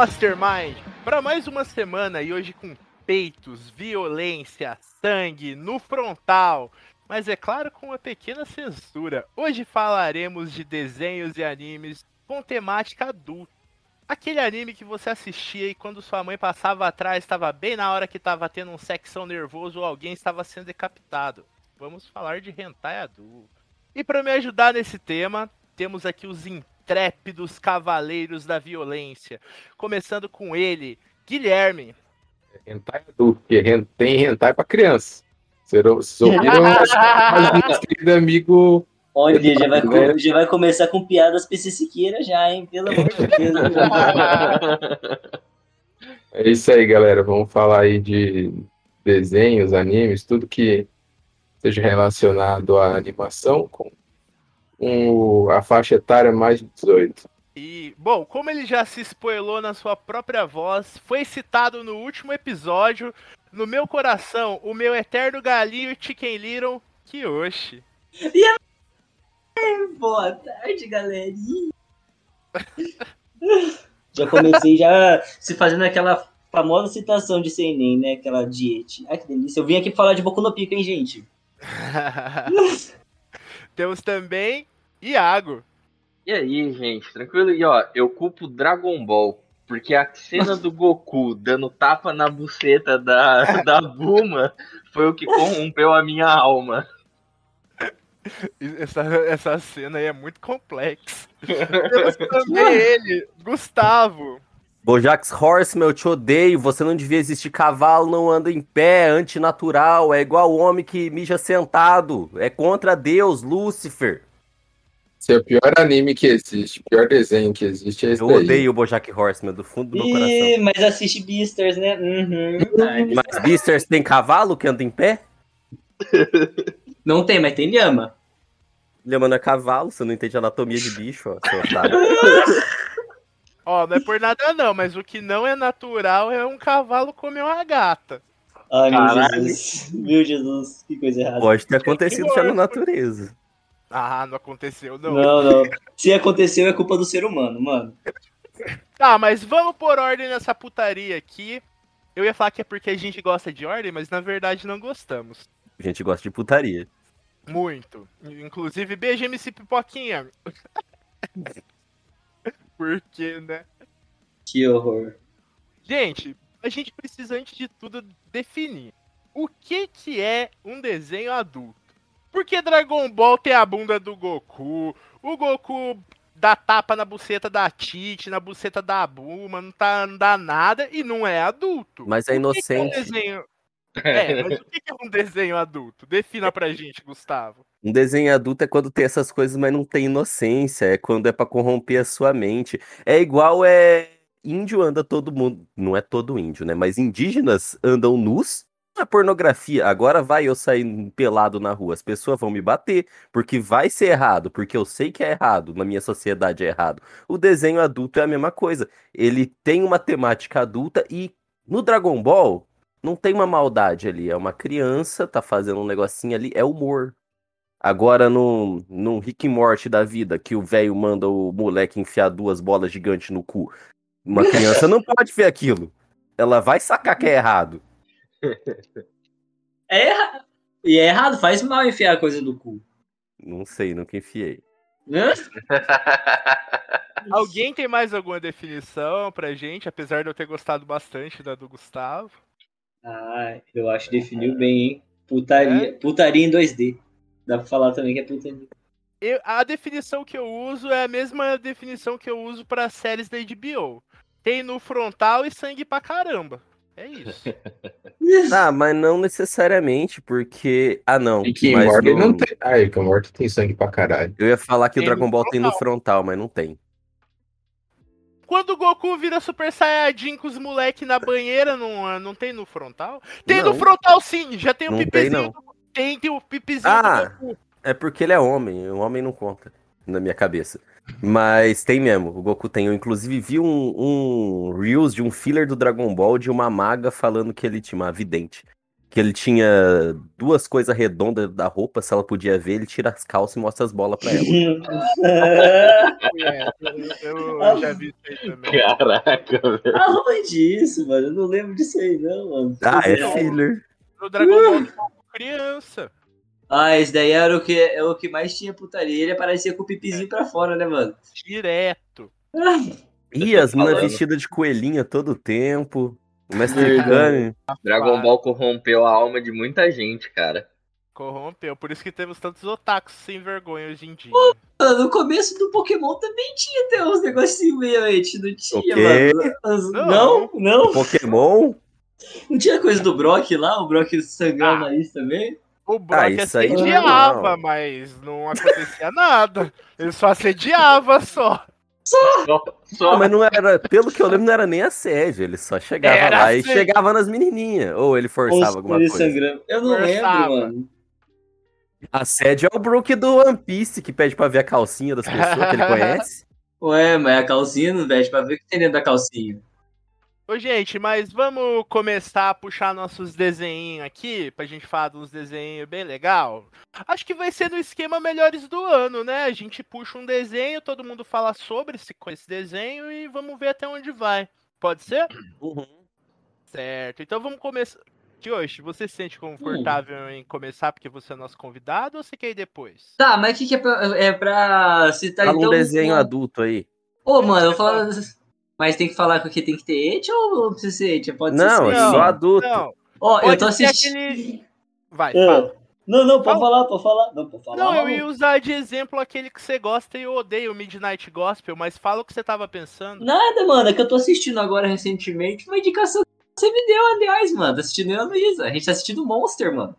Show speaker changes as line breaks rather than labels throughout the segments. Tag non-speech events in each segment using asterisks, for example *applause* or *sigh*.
Mastermind para mais uma semana e hoje com peitos, violência, sangue no frontal. Mas é claro, com uma pequena censura. Hoje falaremos de desenhos e animes com temática adulta. Aquele anime que você assistia e quando sua mãe passava atrás estava bem na hora que estava tendo um sexão nervoso ou alguém estava sendo decapitado. Vamos falar de hentai adulto. E para me ajudar nesse tema, temos aqui os intrépidos cavaleiros da violência. Começando com ele, Guilherme.
Hentai adulto, porque tem hentai pra criança. Vocês ou- vocês ouviram *laughs* querido amigo.
Olha, já vai, já vai começar com piadas PC Siqueira já, hein? Pelo amor de Deus. *laughs*
É isso aí, galera. Vamos falar aí de desenhos, animes, tudo que seja relacionado à animação com o- a faixa etária mais de 18.
E, bom, como ele já se spoilou na sua própria voz, foi citado no último episódio, no meu coração, o meu eterno galinho Chicken Little Kiyoshi.
Boa tarde, galerinha. Já comecei já se fazendo aquela famosa citação de Senem, né? Aquela diete. Ai, que delícia. Eu vim aqui falar de Boku no Pico, hein, gente? *laughs*
Temos também Iago.
E aí, gente, tranquilo? E ó, eu culpo Dragon Ball, porque a cena do Goku dando tapa na buceta da, *laughs* da Buma foi o que corrompeu a minha alma.
Essa, essa cena aí é muito complexa. *laughs* Temos também ele, Gustavo.
Bojax Horseman, eu te odeio. Você não devia existir. Cavalo não anda em pé, antinatural. É igual o homem que mija sentado. É contra Deus, Lúcifer.
Esse é o pior anime que existe, o pior desenho que existe é esse
Eu
daí.
odeio o Bojack Horseman do fundo do meu coração.
Mas assiste Beasters, né? Uhum.
Mas Beasters tem cavalo que anda em pé? *laughs*
Não tem, mas tem lhama.
Lhama não é cavalo, você não entende anatomia de bicho, ó, seu otário. *laughs*
Ó, não é por nada não, mas o que não é natural é um cavalo comer uma gata.
Ai, meu
Caralho.
Jesus. Meu Jesus, que coisa errada.
Pode ter acontecido já na natureza.
Ah, não aconteceu não.
Não, não. Se aconteceu, é culpa do ser humano, mano.
Tá, *laughs* mas vamos por ordem nessa putaria aqui. Eu ia falar que é porque a gente gosta de ordem, mas na verdade não gostamos.
A gente gosta de putaria.
Muito. Inclusive, beijo MC Pipoquinha. *laughs* Porque, né?
Que horror.
Gente, a gente precisa antes de tudo definir o que que é um desenho adulto. Porque Dragon Ball tem a bunda do Goku, o Goku dá tapa na buceta da Tite, na buceta da Buma, não, tá, não dá nada e não é adulto.
Mas é
O que que é um
inocente.
desenho... É, mas o que é um desenho adulto? Defina pra gente, Gustavo.
Um desenho adulto é quando tem essas coisas, mas não tem inocência. É quando é pra corromper a sua mente. É igual é. Índio anda todo mundo. Não é todo índio, né? Mas indígenas andam nus. A pornografia. Agora vai eu sair pelado na rua. As pessoas vão me bater. Porque vai ser errado. Porque eu sei que é errado. Na minha sociedade é errado. O desenho adulto é a mesma coisa. Ele tem uma temática adulta e no Dragon Ball. Não tem uma maldade ali. É uma criança, tá fazendo um negocinho ali. É humor. Agora, no, no Rick and Morty da vida, que o velho manda o moleque enfiar duas bolas gigantes no cu. Uma criança não pode ver aquilo. Ela vai sacar que é errado. *laughs*
É errado. E é errado, faz mal enfiar a coisa do cu.
Não sei, nunca enfiei.
Alguém tem mais alguma definição pra gente, apesar de eu ter gostado bastante da do Gustavo?
Ah, eu acho que definiu bem, hein? Putaria. Putaria em 2D. Dá pra falar também que é putaria.
Eu- a definição que eu uso é a mesma definição que eu uso pra séries da HBO. Tem no frontal e sangue pra caramba. É isso. *laughs*
Ah, mas não necessariamente, porque. Ah, não.
Rick and
mas
Morty
no-
não tem. Ah, Morty tem sangue pra caralho.
Eu ia falar que o
Tem no
Dragon Ball tem no
frontal,
mas não tem.
Quando o Goku vira Super Saiyajin com os moleque na banheira, não, não tem no frontal? Tem no
Não.
frontal sim, já tem o
tem,
pipizinho.
não.
do- Tem, tem o pipizinho
Ah,
do Goku.
É porque ele é homem, o homem não conta na minha cabeça. Mas tem mesmo, o Goku tem. Eu inclusive vi um, um Reels de um filler do Dragon Ball de uma maga falando que ele tinha uma vidente. Que ele tinha duas coisas redondas da roupa, se ela podia ver, ele tira as calças e mostra as bolas pra ela.
É, *laughs* eu, eu já vi isso aí também.
Caraca, velho.
Aonde isso, mano? Eu não lembro disso aí, não, mano.
Ah, é filler.
No Dragon Ball criança.
Ah, esse daí era o que, é o que mais tinha putaria. Ele aparecia com o pipizinho pra fora, né, mano?
Direto.
E as minas vestidas de coelhinha todo tempo. O Mestre. Kami.
Dragon Ball corrompeu a alma de muita gente, cara.
Corrompeu. Por isso que temos tantos otakus sem vergonha hoje em dia.
Mano, no começo do Pokémon também tinha até uns negocinhos meio aí, não tinha,
O quê?
mano. As-
Não.
Não, não.
Pokémon?
Não tinha coisa do Brock lá, o Brock sangrando
Ah.
também?
O Brock
Ah, isso aí
assediava,
não.
mas não acontecia nada. Ele só assediava só.
Só, só
Não, mas não era, pelo que eu lembro, não era nem assédio. Ele só chegava
Era
lá e chegava nas menininhas. Ou ele forçava
Os-
alguma coisa.
sangrando. Eu não
Forçava.
lembro, mano.
Assédio é o Brook do One Piece, que pede pra ver a calcinha das pessoas que ele *laughs* conhece.
Ué, mas a calcinha não veste pra ver o que tem dentro da calcinha.
Ô, gente, mas vamos começar a puxar nossos desenhinhos aqui, pra gente falar de uns desenhos bem legal. Acho que vai ser no esquema melhores do ano, né? A gente puxa um desenho, todo mundo fala sobre esse, esse desenho e vamos ver até onde vai. Pode ser? Certo. Então vamos começar. Kyoshi, você se sente confortável em começar porque você é nosso convidado ou você quer ir depois?
Tá, mas o que, que é pra, é pra citar
Fala um
então?
desenho adulto aí.
Ô, mano, eu falo. Mas tem que falar que tem que ter et ou não precisa ser et? Pode
Não,
ser
é
sem.
só adulto.
Não,
Ó, eu
pode
tô assistindo.
aquele. Vai, fala.
Não, não, pode
Fala.
falar, pode falar. Não, pode falar.
Não, eu ia usar de exemplo aquele que você gosta e eu odeio, o Midnight Gospel, mas fala o que você tava pensando.
Nada, mano, é que eu tô assistindo agora recentemente uma indicação que você me deu, aliás, mano. Tô assistindo eu e a Luísa. A gente tá assistindo Monster, mano.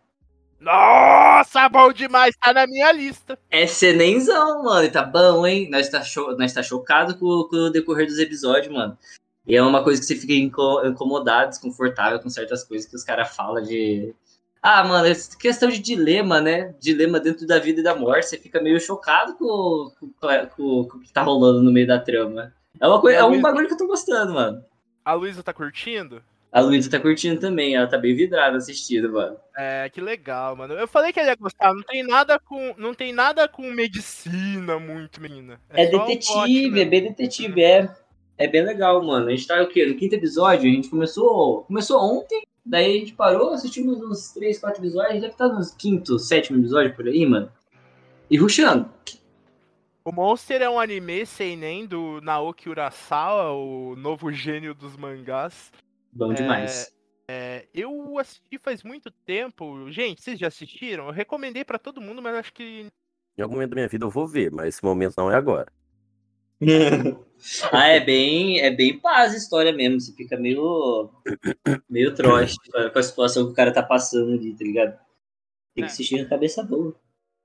Nossa, bom demais, tá na minha lista.
É senenzão, mano. E tá bom, hein? Nós tá, cho nós tá chocado com, com o decorrer dos episódios, mano. E é uma coisa que você fica inco- incomodado, desconfortável com certas coisas que os caras falam de. Ah, mano, é questão de dilema, né? Dilema dentro da vida e da morte. Você fica meio chocado com, com, com- com o que tá rolando no meio da trama. É, uma coisa, é um bagulho que eu tô gostando, mano.
A Luísa tá curtindo?
A Luísa tá curtindo também, ela tá bem vidrada assistindo, mano.
É, que legal, mano. Eu falei que ele ia gostar, não tem nada com, não tem nada com medicina muito, menina.
É,
um
detetive, é bem detetive, é. É bem legal, mano. A gente tá o quê? No quinto episódio, a gente começou. Começou ontem, daí a gente parou, assistimos uns três, quatro episódios, deve estar nos quinto, sétimo episódio por aí, mano. E rushando.
O Monster é um anime seinen do Naoki Urasawa, o novo gênio dos mangás.
Bom
É,
demais.
É, eu assisti faz muito tempo. Gente, vocês já assistiram? Eu recomendei pra todo mundo, mas acho que
Em algum momento da minha vida eu vou ver, mas esse momento não é agora. *laughs*
ah, é bem, é bem paz a história mesmo. Você fica meio. meio trote com a situação que o cara tá passando ali, tá ligado? Tem
É.
que assistir na cabeça boa.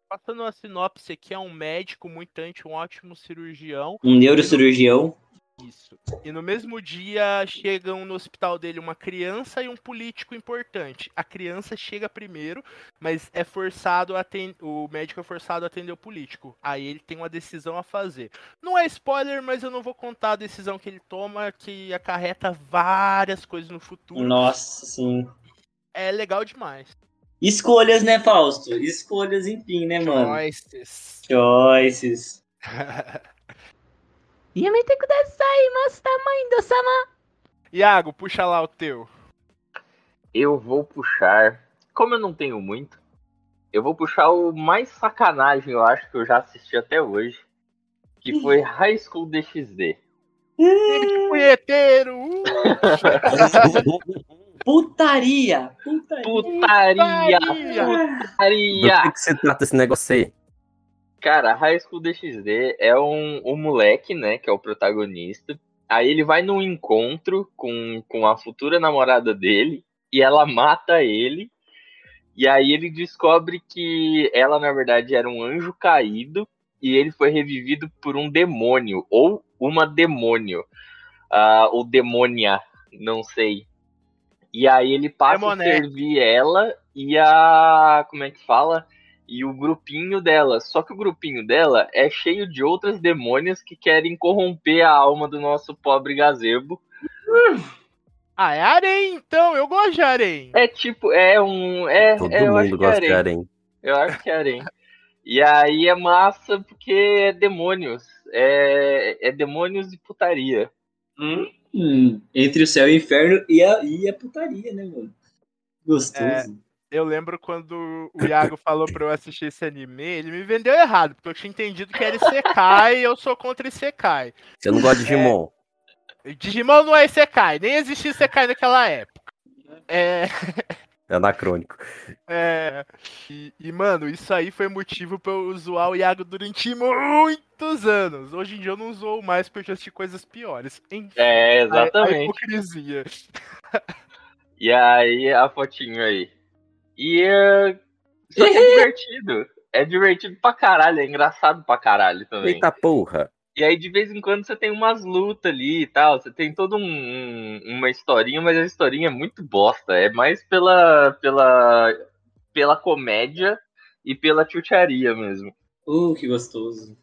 passando uma sinopse aqui, é um médico mutante, um ótimo cirurgião.
Um neurocirurgião.
Isso. E no mesmo dia chegam no hospital dele uma criança e um político importante. A criança chega primeiro, mas é forçado a aten- o médico é forçado a atender o político. Aí ele tem uma decisão a fazer. Não é spoiler, mas eu não vou contar a decisão que ele toma, que acarreta várias coisas no futuro.
Nossa, sim.
É legal demais.
Escolhas, né, Fausto? Escolhas, enfim, né, mano?
Choices.
Choices. *laughs*
Iago, puxa lá o teu.
Eu vou puxar. Como eu não tenho muito, eu vou puxar o mais sacanagem, eu acho, que eu já assisti até hoje. que foi High School DxD.
Punheteiro! uh! *laughs*
Putaria! Putaria!
Putaria!
Putaria!
Do
Putaria!
que, que se trata esse negócio aí?
Cara, High School DxD é um, um moleque, né, que é o protagonista. Aí ele vai num encontro com, com a futura namorada dele e ela mata ele. E aí ele descobre que ela, na verdade, era um anjo caído e ele foi revivido por um demônio ou uma demônio. Ah, ou demônia, não sei. E aí ele passa
Demoné.
a servir ela e a. Como é que fala? E o grupinho dela. Só que o grupinho dela é cheio de outras demônias que querem corromper a alma do nosso pobre gazebo.
Ah, é harém, então. Eu gosto de harém.
É tipo, é um. É,
Todo
é, eu acho
mundo
que é
gosta de
harém. Eu acho que é harém. E aí é massa porque é demônios. É, é demônios e putaria.
Hum, entre o céu e o inferno e a, e a putaria, né, mano? Gostoso.
Eu lembro quando o Iago falou pra eu assistir esse anime, ele me vendeu errado, porque eu tinha entendido que era Isekai e eu sou contra Isekai.
Você não gosta de Digimon?
Digimon não é Isekai, nem existia Isekai naquela época. É,
É anacrônico.
é, e, e, mano, isso aí foi motivo pra eu zoar o Iago durante muitos anos. Hoje em dia eu não zoo mais porque eu já assisti coisas piores. Enfim,
É,
a- A,
exatamente.
hipocrisia.
E aí a fotinho aí. E é. Só que é *laughs* divertido. É divertido pra caralho, é engraçado pra caralho também.
Eita porra.
E aí, de vez em quando, você tem umas lutas ali e tal. Você tem toda um, um- uma historinha, mas a historinha é muito bosta. É mais pela, pela, pela comédia e pela chucharia mesmo.
Uh, que gostoso.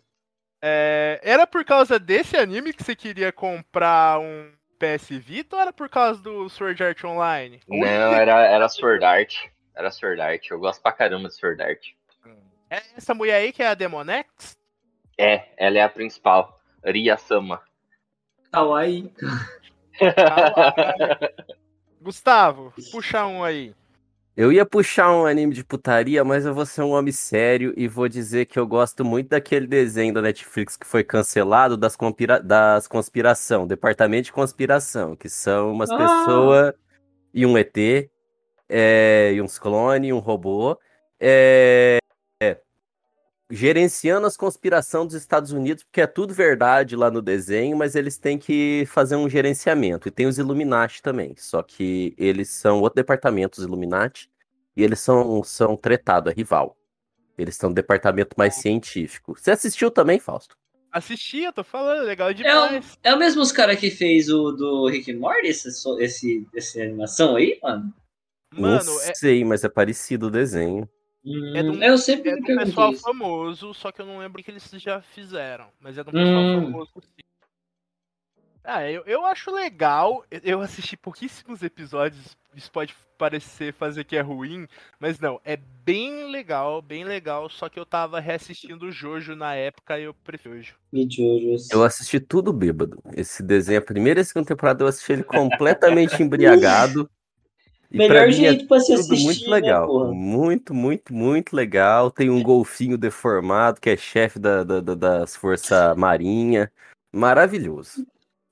É, era por causa desse anime que você queria comprar um PS Vita ou era por causa do Sword Art Online?
Não, era, era Sword Art. Era Sword Art. Eu gosto pra caramba de Sword Art.
É essa mulher aí que é a Demonex?
É, ela é a principal. Ria Sama.
Kawaii. *laughs*
Gustavo, puxa um aí.
Eu ia puxar um anime de putaria, mas eu vou ser um homem sério e vou dizer que eu gosto muito daquele desenho da Netflix que foi cancelado das, conspira das conspiração, Departamento de Conspiração, que são umas
Ah.
pessoas e um ET, é, e uns clones, um robô, é, é, gerenciando as conspirações dos Estados Unidos, porque é tudo verdade lá no desenho, mas eles têm que fazer um gerenciamento. E tem os Illuminati também, só que eles são outro departamento, os Illuminati, e eles são, são tretado, é rival. Eles são um departamento mais científico. Você assistiu também, Fausto?
Assisti, eu tô falando, legal
É o,
demais.
é o mesmo os cara que fez o do Rick and Morty, esse, esse, essa animação aí, mano?
Mano,
Não
é,
sei, mas é parecido o desenho.
É de um-
eu sempre
é do
perguntei
pessoal
isso.
famoso, só que eu não lembro o que eles já fizeram. Mas é de um pessoal
Hum.
famoso sim. Ah, eu, eu acho legal. eu- assisti pouquíssimos episódios. Isso pode parecer fazer que é ruim, mas não, é bem legal, bem legal. Só que eu tava reassistindo o Jojo na época e eu prefiro Jojo.
Eu assisti tudo bêbado. Esse desenho, a primeira e a segunda temporada, eu assisti ele completamente *laughs* embriagado. E
Melhor
é
jeito pra se assistir,
muito
né,
legal.
porra?
muito, muito, muito legal. Tem um golfinho deformado, que é chefe da, da- da- das Forças Marinha. Maravilhoso.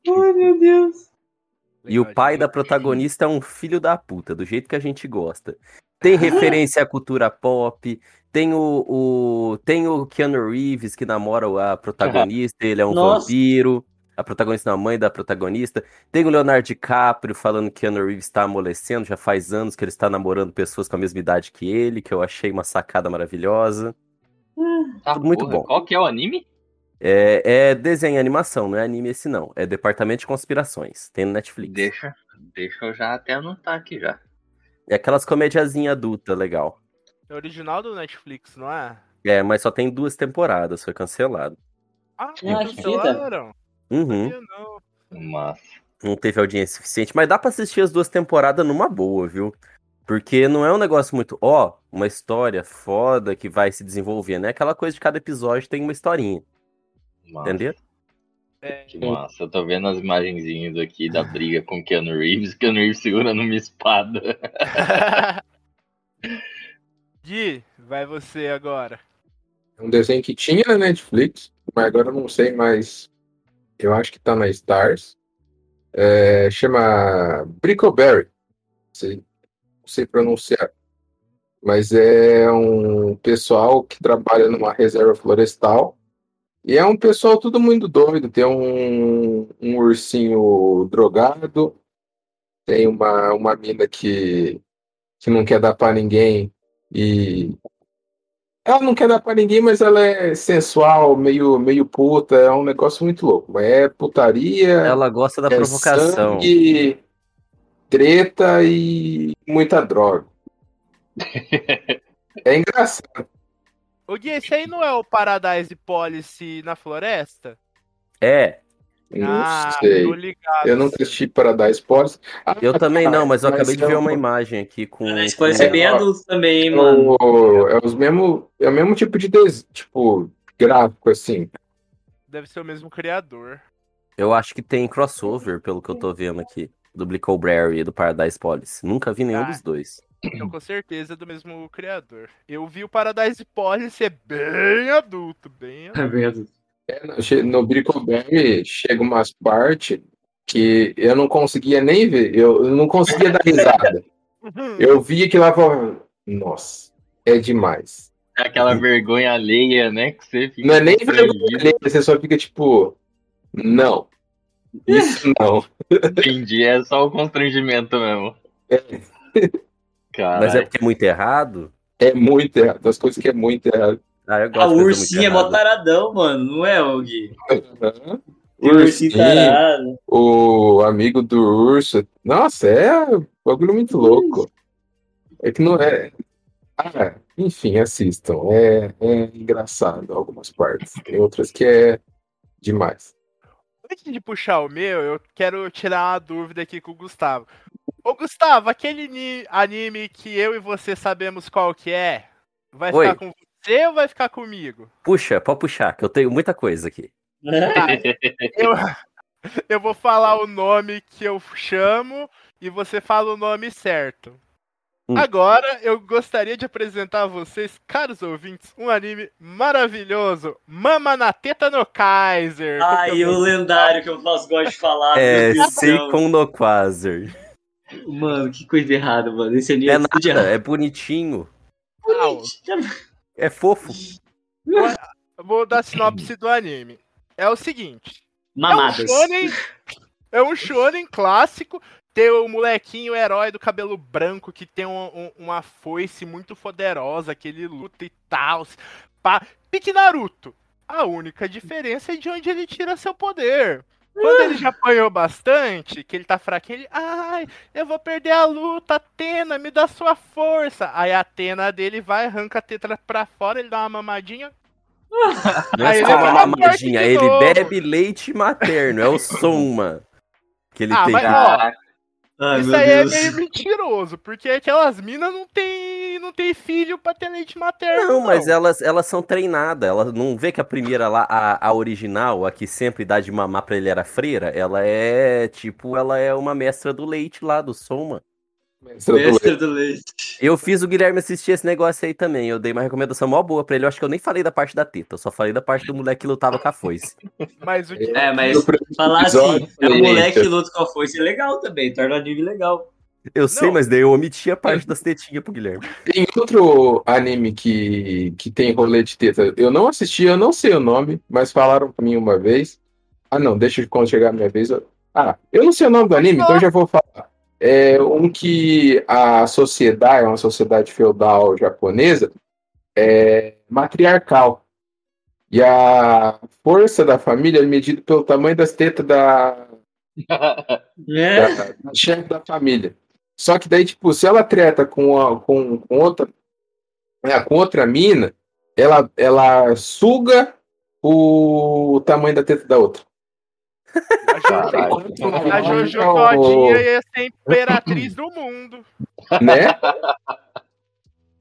Ai, meu Deus.
E o pai da protagonista é um filho da puta, do jeito que a gente gosta. Tem *laughs* referência à cultura pop. Tem o, o- tem o Keanu Reeves que namora a protagonista, ele é um
Nossa.
vampiro. A protagonista é a mãe da protagonista. Tem o Leonardo DiCaprio falando que Keanu Reeves está amolecendo, já faz anos que ele está namorando pessoas com a mesma idade que ele, que eu achei uma sacada maravilhosa.
Tá,
Muito
porra,
bom.
Qual que é o anime?
É, é desenho e animação, não é anime esse não. É Departamento de Conspirações. Tem no Netflix.
Deixa, deixa eu já até anotar aqui já.
É aquelas comediazinha adulta, legal.
É original do Netflix, não é?
É, mas só tem duas temporadas, foi cancelado.
Ah,
que
cancelaram?
Uhum.
Não.
Massa.
Não teve audiência suficiente, mas dá pra assistir as duas temporadas numa boa, viu? Porque não é um negócio muito, ó, uma história foda que vai se desenvolvendo. É aquela coisa de cada episódio tem uma historinha,
massa.
entendeu?
É,
Que massa. Eu tô vendo as imagenzinhas aqui da briga com Keanu Reeves. Keanu Reeves segurando uma espada. *laughs*
Gui, vai você agora.
É um desenho que tinha na Netflix, mas agora eu não sei mais. Eu acho que tá na Stars. É, chama Brickleberry. Sei, não sei pronunciar. Mas é um pessoal que trabalha numa reserva florestal. E é um pessoal todo muito doido. Tem um, um ursinho drogado. Tem uma, uma mina que, que não quer dar pra ninguém. E ela não quer dar pra ninguém, mas ela é sensual, meio, meio puta. É um negócio muito louco. É putaria,
Ela gosta da
é
provocação.
sangue, treta e muita droga. *laughs* É engraçado.
O Gui, esse aí não é o Paradise Policy na floresta?
É,
Não
ah,
sei.
tô ligado.
Eu nunca assisti Paradise Policy. Ah,
eu também não, mas eu acabei de
é
ver
um-
uma imagem aqui com.
Ser bem
É, ó,
adulto também, hein,
é
mano.
o- É, os mesmo, é o mesmo tipo de des... tipo, gráfico, assim.
Deve ser o mesmo criador.
Eu acho que tem crossover, pelo que eu tô vendo aqui. Do Brickleberry e do Paradise Policy. Nunca vi nenhum
Ah.
dos dois.
Então, com certeza, é do mesmo criador. Eu vi o Paradise Policy, é bem adulto, bem adulto.
É bem adulto.
É, no- Brickleberry chega umas partes que eu não conseguia nem ver, eu eu não conseguia dar risada. Eu via que lá falava, nossa, é demais.
É aquela vergonha alheia, né? Que você fica
Não é nem vergonha, alheia, você só fica tipo, não, isso *laughs* não.
Entendi, é só o constrangimento mesmo. Caralho.
Mas é porque é muito errado?
É muito errado, das coisas que é muito errado.
Ah, eu
Ah,
gosto
o
de coisa
ursinho é mó taradão, mano. Não é, o Gui?
Uhum.
Tem um ursinho tarado.
o amigo do urso. Nossa, é um bagulho muito louco. É que não é. Ah, enfim, assistam. É, é engraçado algumas partes. Tem outras que é demais.
Antes de puxar o meu, eu quero tirar uma dúvida aqui com o Gustavo. Ô, Gustavo, aquele ni- anime que eu e você sabemos qual que é, vai
Oi.
ficar com você ou vai ficar comigo?
Puxa, pode puxar, que eu tenho muita coisa aqui. *laughs*
Eu, eu vou falar o nome que eu chamo e você fala o nome certo.
Hum.
Agora eu gostaria de apresentar a vocês, caros ouvintes, um anime maravilhoso, Mama na Teta no Kaiser.
Ai, o lendário que eu gosto de falar.
É. Seikon no Quasar.
Mano, que coisa errada, mano. Esse anime
É
é,
nada,
errado.
é bonitinho.
Não,
É fofo.
vou dar a sinopse do anime. É o seguinte.
Mamadas.
É um shonen, é um shonen clássico. Tem o molequinho herói do cabelo branco que tem um- um- uma foice muito poderosa que ele luta e tal. Pá. Pique Naruto. A única diferença é de onde ele tira seu poder. Quando ele já apanhou bastante, que ele tá fraquinho, ele. Ai, eu vou perder a luta, Atena, me dá sua força. Aí a Atena dele vai, arranca a teta pra fora, ele dá uma mamadinha.
Não é só uma mamadinha, ele
novo.
bebe leite materno, é o Soma. Que ele
Ah,
tem
mas, ó,
Ai,
Isso aí
Deus.
é meio mentiroso, porque aquelas minas não tem, não tem filho pra ter leite materno.
Não, mas elas, elas são treinadas. Ela não vê que a primeira lá, a, a original, a que sempre dá de mamar pra ele era freira, ela é tipo, ela é uma mestra do leite lá, do Soma.
Mestra do
Mestre
leite.
do leite.
Eu fiz o Guilherme assistir esse negócio aí também. Eu dei uma recomendação mó boa pra ele. Eu acho que eu nem falei da parte da teta, eu só falei da parte do moleque que lutava com a foice. *laughs*
Mas o que
É, mas falar assim, é um
gente,
moleque que luta com a foice é legal também, torna o anime legal.
Eu sei,
Não.
mas daí eu omiti a parte das tetinhas pro Guilherme.
Tem outro anime que, que tem rolê de teta. Eu não assisti, eu não sei o nome, mas falaram pra mim uma vez. Ah, não, deixa quando chegar a minha vez. eu- Ah, eu não sei o nome do anime, então eu já vou falar. É um que a sociedade, é uma sociedade feudal japonesa, é matriarcal. E a força da família é medida pelo tamanho das tetas da, *laughs*
É.
da, da chefe da família. Só que daí, tipo, se ela treta com, a- com, com outra é, com outra mina, ela, ela suga o tamanho da teta da outra.
A Jojo,
É
Todinha ia ser imperatriz do mundo.
Né?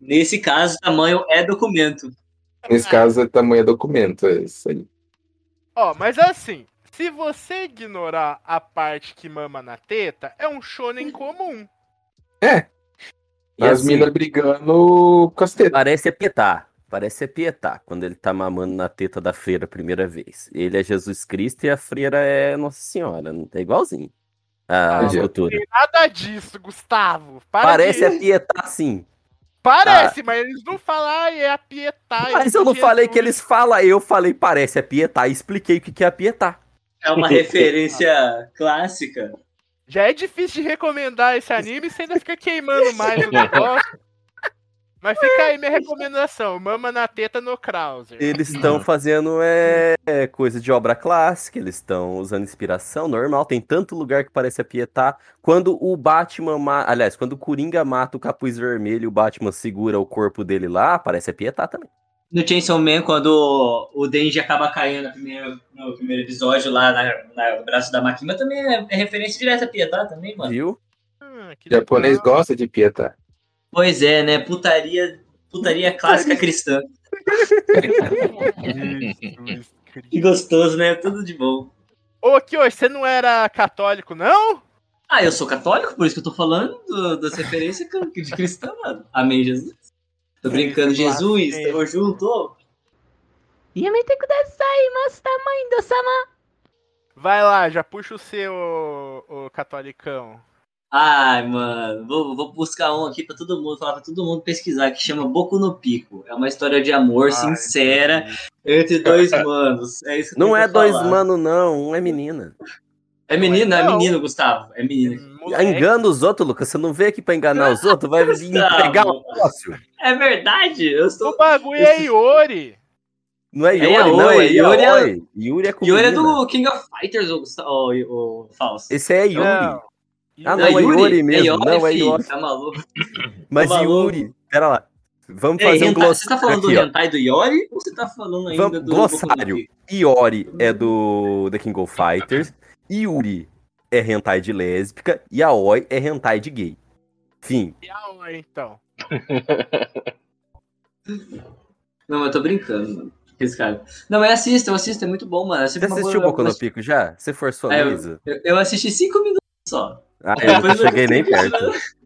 Nesse caso, tamanho é documento.
Nesse caso, é tamanho é documento. É isso aí.
Ó, mas assim, se você ignorar a parte que mama na teta, é um shonen comum.
E
As
assim,
minas brigando com as tetas.
Parece é petar. Parece a Pietá, quando ele tá mamando na teta da freira a primeira vez. Ele é Jesus Cristo e a freira é Nossa Senhora. É igualzinho. A
Ah,
escultura.
Tem nada disso, Gustavo. Para
Parece a
de...
Pietá, sim.
Parece, mas eles não falam, ai, é a Pietá.
Mas eu não
Jesus.
falei que eles falam, eu falei parece a Pietá e expliquei o que que é a Pietá.
É uma *laughs* referência clássica.
Já é difícil de recomendar esse anime e você ainda fica queimando mais o *laughs* negócio. Mas fica aí minha recomendação: Mama na teta no Krauser.
Eles estão fazendo é, é, coisa de obra clássica, eles estão usando inspiração normal. Tem tanto lugar que parece a Pietá. Quando o Batman, ma- aliás, quando o Coringa mata o capuz vermelho, o Batman segura o corpo dele lá, parece a Pietá também.
No Chainsaw Man, quando o Denji acaba caindo no primeiro, no primeiro episódio lá na, na- no braço da Makima, também é, é referência direta a Pietá também, mano.
Viu?
Ah,
japonês
legal.
gosta de Pietá.
Pois é, né? Putaria, putaria clássica cristã. *laughs* Que gostoso, né? Tudo de bom.
Ô, Kyo, você não era católico, não?
Ah, eu sou católico, por isso que eu tô falando do, das referências de cristã, mano. Amém, Jesus. Tô brincando, Jesus, tamo junto.
Yamete kudasai, Master Maindo-sama.
Vai lá, já puxa o seu, ô, catolicão.
Ai, mano, vou, vou buscar um aqui pra todo mundo, falar pra todo mundo pesquisar, que chama Boku no Pico. É uma história de amor
Ai,
sincera entre dois manos. É isso que eu
Não é dois
falar.
mano, não, um é menina.
É menino, é
Não.
menino, Gustavo. É menino.
Moleque.
Engana os outros, Lucas. Você não veio aqui pra enganar os outros, vai entregar o negócio.
É verdade, eu
O
estou.
bagulho é Iori.
Não é
É
Yuri, não,
Yaoi,
é
Yuri é-
Yaoi. Yuri é
Yuri é
menina.
do King of Fighters, o, o, o Falso.
Esse é Yuri.
Não.
Ah,
Não,
não, é Yuri mesmo, não, é Yuri.
Tá maluco? *laughs*
Mas
Tá maluco.
Yuri, pera lá. Vamos
Ei,
fazer um glossário.
você tá falando
aqui,
do hentai do Yori ou você tá falando ainda
Vamos-
do
glossário. Iori é do The King of Fighters. Yuri é hentai de lésbica. E Aoi é hentai de gay. Fim.
E a hora, então? *laughs*
Não, eu tô brincando, mano. Esse cara. Não, mas assista, eu assisto, é muito bom, mano. É
Você assistiu
boa-
Boku no Pico já? Você forçou a
É? Eu, eu assisti cinco minutos só.
Ah, eu não cheguei nem perto. *laughs*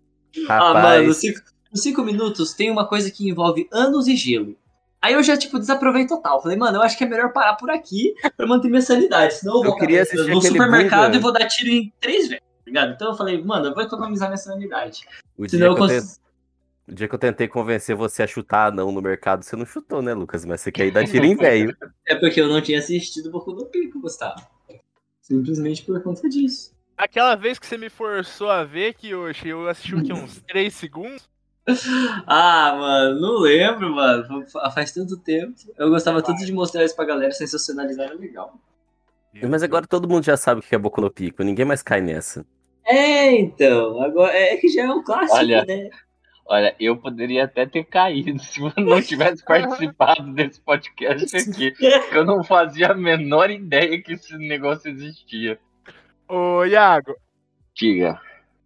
Ah, mano,
Rapaz,
nos cinco, nos cinco minutos tem uma coisa que envolve anos e gelo. Aí eu já, tipo, desaprovei total. Falei, mano, eu acho que é melhor parar por aqui pra manter minha sanidade. Senão eu vou
Eu queria assistir
no supermercado
Bunga.
e vou dar tiro em três vezes, tá ligado? Então eu falei, mano, eu vou economizar minha sanidade.
o dia,
Senão eu
que eu
cons...
o dia que eu tentei convencer você a chutar não no mercado, você não chutou, né, Lucas? Mas você quer ir dar tiro em velho. *laughs*
É porque eu não tinha assistido Boku no Pico, Gustavo. Simplesmente por conta disso.
Aquela vez que você me forçou a ver, que hoje eu assisti o quê? Uns *laughs* 3 segundos?
Ah, mano, não lembro, mano. Fa- Faz tanto tempo. Eu gostava tanto de mostrar isso pra galera, sensacionalizar era legal.
Mas agora todo mundo já sabe o que é Boku no Pico, ninguém mais cai nessa.
É, então. Agora é que já é um clássico,
Olha.
né?
Olha, eu poderia até ter caído *laughs* se eu não tivesse *laughs* participado desse podcast aqui. porque Eu não fazia a menor ideia que esse negócio existia.
Ô, Iago,
Diga.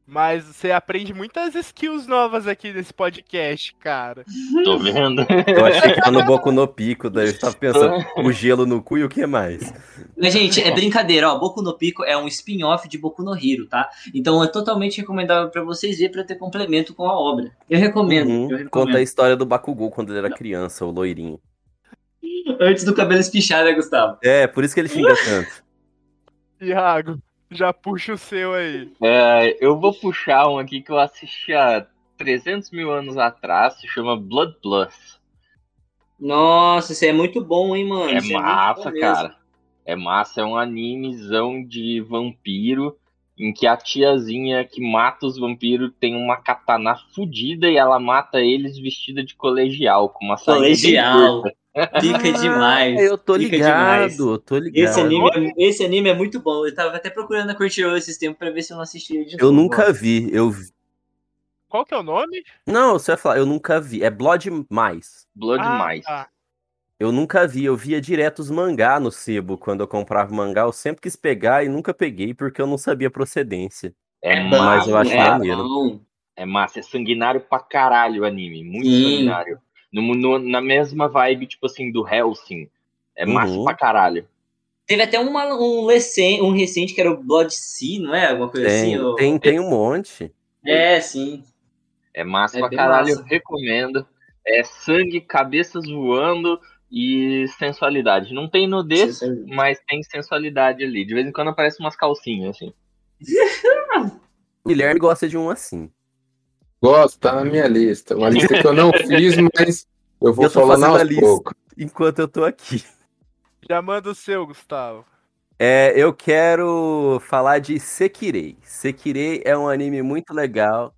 mas você aprende muitas skills novas aqui nesse podcast, cara. *laughs*
Tô vendo?
Eu achei que era no Boku no Pico, daí eu tava pensando, *laughs* o gelo no cu e o que mais?
Mas, gente, é brincadeira, ó. Boku no Pico é um spin-off de Boku no Hero, tá? Então é totalmente recomendável pra vocês ver pra ter complemento com a obra. Eu recomendo,
Uhum.
eu recomendo.
Conta a história do Bakugou quando ele era criança, o loirinho.
Antes do cabelo espichar, né, Gustavo?
É, por isso que ele xinga tanto. *laughs*
Iago, já puxa o seu aí.
É, eu vou puxar um aqui que eu assisti há 300 mil anos atrás, se chama Blood Plus.
Nossa, isso é muito bom, hein, mano?
É
Isso muito
massa,
mesmo.
cara. É massa, é um animezão de vampiro em que a tiazinha que mata os vampiros tem uma katana fudida e ela mata eles vestida de colegial, com uma
Colegial. Fica demais.
Ah, eu tô ligado,
demais.
eu tô ligado.
Esse anime, é, esse anime é muito bom. Eu tava até procurando a Crunchyroll esses tempos pra ver se eu não assistia de
Eu
novo.
nunca vi, eu vi.
Qual que é o nome?
Não, você vai falar, eu nunca vi. É Blood Mais.
Blood
Ah,
mais.
tá.
Eu nunca vi, eu via direto os mangá no sebo. Quando eu comprava mangá, eu sempre quis pegar e nunca peguei porque eu não sabia a procedência.
É,
Mas
massa,
eu acho
é
maneiro.
é massa, é sanguinário pra caralho o anime, muito
Sim.
sanguinário. No, no- na mesma vibe, tipo assim, do Helsing. É massa
Uhum.
pra caralho.
Teve até uma, um, recente, um recente que era o Blood Sea, não é? Alguma coisa
Tem,
assim? o-
tem, tem um monte.
É, sim.
É massa
É
pra caralho,
massa.
eu recomendo. É sangue, cabeças voando e sensualidade. Não tem nudez, mas tem sensualidade ali. De vez em quando aparece umas calcinhas, assim. *laughs*
Guilherme gosta de um assim.
Gosto, tá na minha lista. Uma lista que eu não fiz, *laughs* mas eu vou
Eu tô
falando
fazendo a
aos
lista. Enquanto eu tô aqui.
Já manda o seu, Gustavo.
É, eu quero falar de Sekirei. Sekirei é um anime muito legal,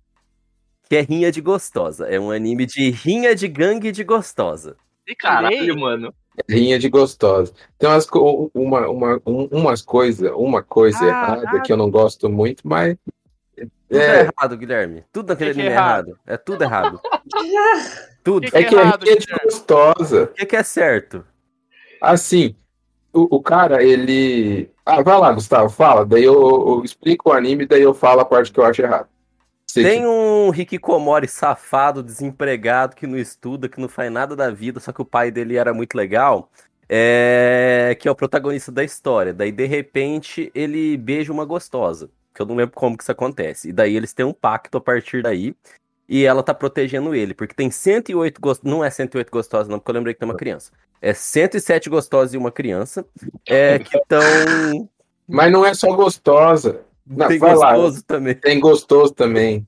que é rinha de gostosa. É um anime de rinha de gangue de gostosa.
Caralho, mano.
Rinha de gostosa. Tem umas, uma, uma, um- umas coisas, uma coisa
Ah,
errada
ah.
que eu não gosto muito, mas.
Tudo é,
É,
errado, Guilherme. Tudo naquele
Que que é
anime é errado. É tudo errado. *laughs* tudo.
Que
é que é
errado, Guilherme.
gostosa.
O que, que é certo?
Assim, o, o cara, ele. Ah, vai lá, Gustavo, fala. Daí eu, eu explico o anime, daí eu falo a parte que eu acho errado. Sei
Tem
que-
um Hikikomori safado, desempregado, que não estuda, que não faz nada da vida, só que o pai dele era muito legal, é... que é o protagonista da história. Daí, de repente, ele beija uma gostosa, que eu não lembro como que isso acontece. E daí eles têm um pacto a partir daí, e ela tá protegendo ele, porque tem 108 gostosas, não é 108 gostosas não, porque eu lembrei que tem uma criança. É 107 gostosas e uma criança, é, que estão... *laughs*
Mas não é só gostosa. Não,
Tem
vai lá.
gostoso também.
Tem gostoso também.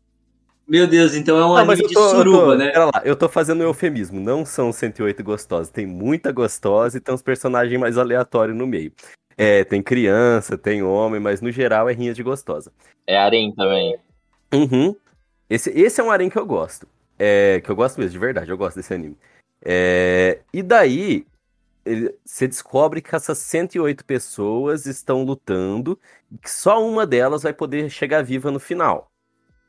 Meu Deus, então é um
Não,
anime de
tô,
suruba,
tô-
né?
Pera lá, eu tô fazendo um eufemismo. Não são 108 gostosas. Tem muita gostosa e tem uns personagens mais aleatórios no meio. É, tem criança, tem homem, mas no geral é rinha de gostosa.
É harém também.
Uhum. Esse, esse é um harém que eu gosto. É, que eu gosto mesmo, de verdade, eu gosto desse anime. É, e daí, ele- você descobre que essas 108 pessoas estão lutando e que só uma delas vai poder chegar viva no final.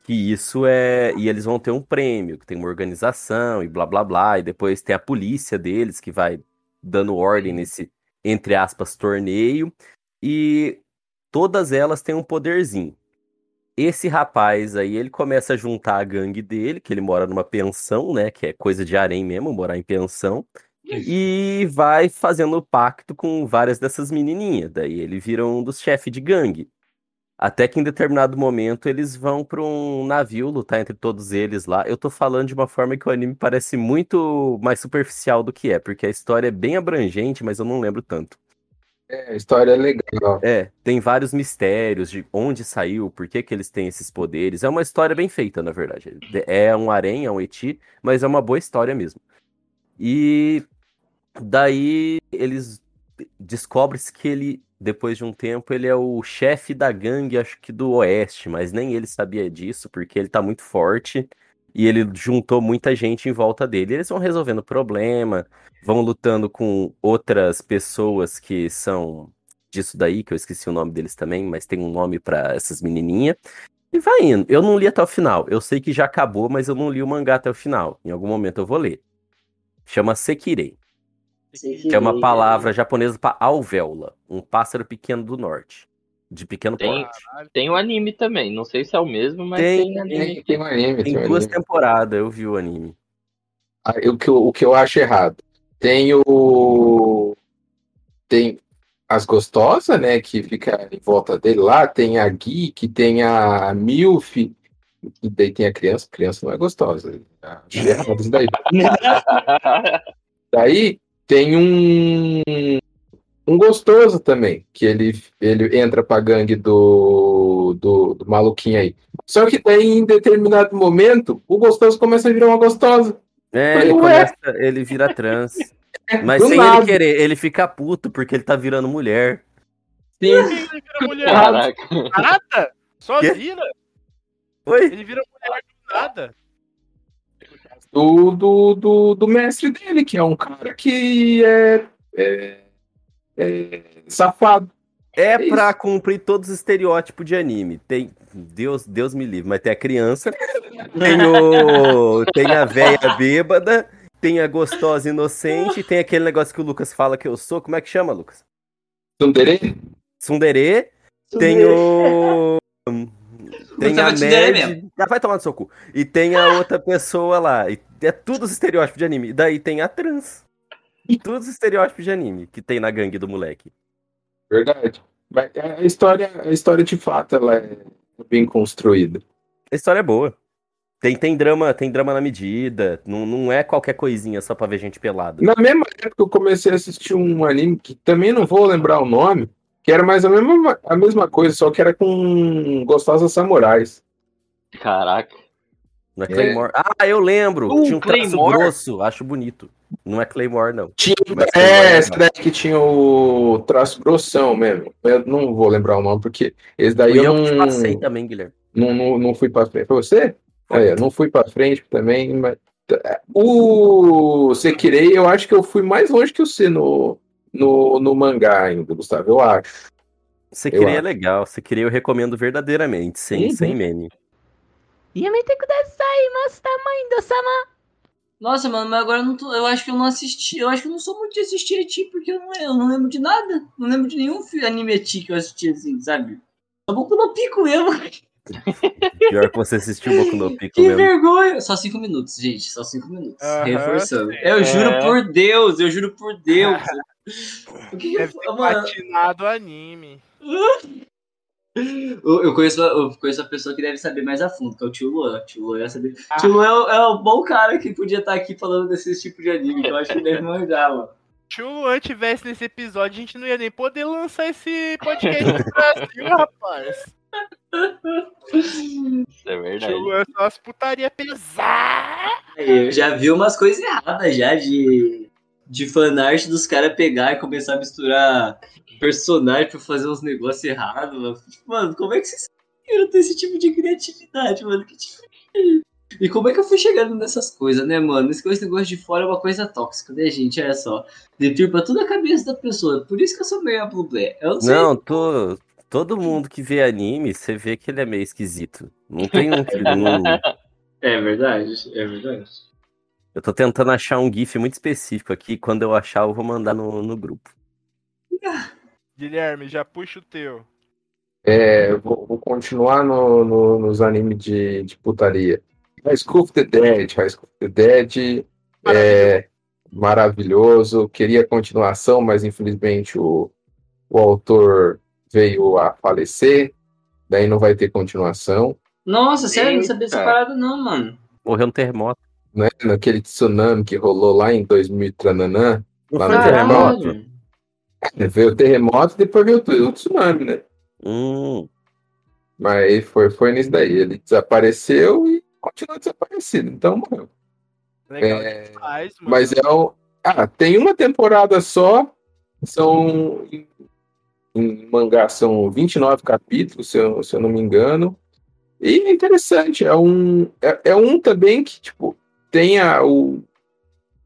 Que isso é. E eles vão ter um prêmio, que tem uma organização e blá blá blá. E depois tem a polícia deles que vai dando ordem nesse, entre aspas, torneio. E todas elas têm um poderzinho. Esse rapaz aí, ele começa a juntar a gangue dele, que ele mora numa pensão, né? Que é coisa de harém mesmo, morar em pensão. E vai fazendo pacto com várias dessas menininhas. Daí ele vira um dos chefes de gangue. Até que em determinado momento eles vão para um navio lutar entre todos eles lá. Eu tô falando de uma forma que o anime parece muito mais superficial do que é, porque a história é bem abrangente, mas eu não lembro tanto.
É, a história é legal.
É, tem vários mistérios de onde saiu, por que que eles têm esses poderes. É uma história bem feita, na verdade. É um harém, é um eti, mas é uma boa história mesmo. E daí eles descobrem-se que ele, depois de um tempo, ele é o chefe da gangue, acho que do Oeste, mas nem ele sabia disso, porque ele tá muito forte e ele juntou muita gente em volta dele. Eles vão resolvendo problema, vão lutando com outras pessoas que são disso daí, que eu esqueci o nome deles também, mas tem um nome pra essas menininhas. E vai indo. Eu não li até o final. Eu sei que já acabou, mas eu não li o mangá até o final. Em algum momento eu vou ler. Chama Sekirei, que é uma palavra japonesa para alvéola, um pássaro pequeno do norte, de pequeno
Tem,
porte.
tem o anime também. Não sei se é o mesmo, mas
Tem,
tem, anime.
Tem, tem um anime, tem
Tem
um
duas
anime.
temporadas, eu vi o anime.
Ah, o, que eu, o que eu acho errado. Tem o. Tem as gostosas, né? Que fica em volta dele lá. Tem a Geek, tem a Milf. E daí tem a criança. Criança não é gostosa. Achei *laughs* errado isso daí. *laughs* Daí tem um. Um gostoso também, que ele, ele entra pra gangue do, do, do maluquinho aí. Só que daí, em determinado momento, o gostoso começa a virar uma gostosa.
É,
Falei,
ele começa, ele vira trans. *laughs* Mas
Do
sem
nada.
ele querer, ele fica puto porque ele tá virando mulher.
Sim.
Ele vira mulher.
Caraca.
Quê?
vira?
Oi?
Ele vira mulher do nada.
Do, do, do, do mestre dele, que é um cara que é, é, é safado.
É
É
pra cumprir todos os estereótipos de anime. Tem. Deus, Deus me livre, mas tem a criança, tem, o, tem a véia bêbada, tem a gostosa inocente, tem aquele negócio que o Lucas fala que eu sou. Como é que chama, Lucas?
Tsundere?
Tsundere. Tem o. Tem a
é tsundere
nerd. Ah, vai tomar no seu cu. E tem a outra pessoa lá. E é tudo os estereótipos de anime. E daí tem a trans. Todos os estereótipos de anime que tem na gangue do moleque.
Verdade. Mas a história, a história de fato ela é bem construída.
A história é boa. Tem, tem drama, tem drama na medida. Não, não é qualquer coisinha só pra ver gente pelada.
Na mesma época eu comecei a assistir um anime que também não vou lembrar o nome, que era mais a mesma, a mesma coisa, só que era com gostosas samurais.
Caraca.
Não é Claymore. Ah, eu lembro.
Uh,
Tinha um traço
Claymore.
grosso. Acho bonito. Não é Claymore, não.
Tinha, é,
Claymore é
essa daí que tinha o traço grossão mesmo. Eu não vou lembrar o nome, porque esse daí eu,
eu
não,
passei também, Guilherme.
não, não, não fui pra frente. Foi você? Olha, não fui pra frente também, mas... O Sekirei, eu acho que eu fui mais longe que você no, no, no mangá ainda, Gustavo, eu acho.
Você queria é legal, você queria eu recomendo verdadeiramente, sem,
uhum.
sem meme.
Yamete kudasai, mas tamanho do sama.
Nossa, mano, mas agora eu, não tô, eu acho que eu não assisti. Eu acho que eu não sou muito de assistir Eti, porque eu não, eu não lembro de nada. Não lembro de nenhum anime Eti que eu assisti assim, sabe? Só Boku no Pico mesmo. *laughs*
Pior que você assistiu o Boku no Pico
que
mesmo.
Que vergonha! Só cinco minutos, gente. Só cinco minutos. Reforçando. Eu juro
é.
por Deus, eu juro por Deus. *laughs* o que que
Deve
eu,
ter
mano,
patinado o anime. *laughs*
eu, conheço, a- eu conheço a pessoa que deve saber mais a fundo, que é o tio Luan. Tio Luan ia saber.
Ah.
Tio Luan é, o- é o bom cara que podia estar aqui falando desse tipo de anime, que eu acho que deve manjar, mano.
Se o Luan tivesse nesse episódio, a gente não ia nem poder lançar esse podcast no Brasil, rapaz.
Isso é
Se o
verdade.
Luan só as putaria pesadas.
Eu já vi umas coisas erradas já de, de fanart dos caras pegar e começar a misturar personagem pra fazer uns negócios errados, mano. Mano, como é que vocês conseguiram ter esse tipo de criatividade, mano? Que tipo de- E como é que eu fui chegando nessas coisas, né, mano? Esse negócio de fora é uma coisa tóxica, né, gente? Olha só. Deturpa toda a cabeça da pessoa. Por isso que eu sou meio a Blue Eu não sei.
Não, tô... todo mundo que vê anime, você vê que ele é meio esquisito. Não tem um *laughs* que não...
É verdade, é verdade.
Eu tô tentando achar um GIF muito específico aqui. Quando eu achar, eu vou mandar no, no grupo.
Guilherme, já puxa o teu.
É, eu vou, vou continuar no, no- nos animes de, de putaria. High School of the Dead, High School of the Dead é maravilhoso. Queria continuação, mas infelizmente o, o autor veio a falecer. Daí não vai ter continuação.
Nossa, sério, não sabia dessa parada, não, mano.
Morreu um terremoto.
Né? Naquele tsunami que rolou lá em 2000 e trananã. Lá no terremoto?
terremoto? *laughs*
Veio o terremoto e depois veio o, o tsunami, né?
Hum,
Mas foi, foi nisso daí. Ele desapareceu e continuou desaparecido. Então morreu.
Legal
É,
demais, mano.
Mas é o. Ah, tem uma temporada só. São. Em, em mangá são 29 capítulos, se eu, se eu não me engano. E é interessante. É um, é, é um também que, tipo, tem a, o,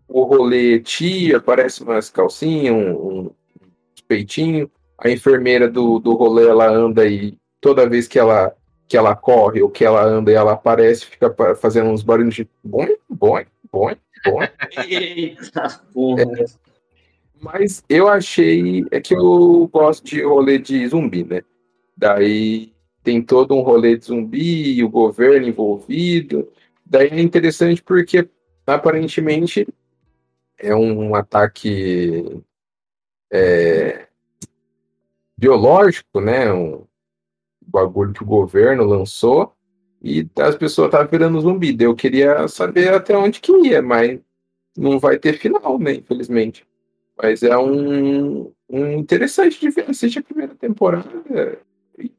o rolê tia, aparece umas calcinhas, um, um, uns peitinhos. A enfermeira do, do rolê, ela anda e toda vez que ela, que ela corre ou que ela anda e ela aparece, fica fazendo uns barulhos de boing, boing, boing.
Eita porra.
Mas eu achei. É que eu gosto de rolê de zumbi, né? Daí tem todo um rolê de zumbi o governo envolvido. Daí é interessante porque aparentemente é um ataque é, biológico, né? Um bagulho que o governo lançou e as pessoas estavam virando zumbi. Eu queria saber até onde que ia, mas não vai ter final, né? Infelizmente. Mas é um, um interessante de ver. Assiste a primeira temporada,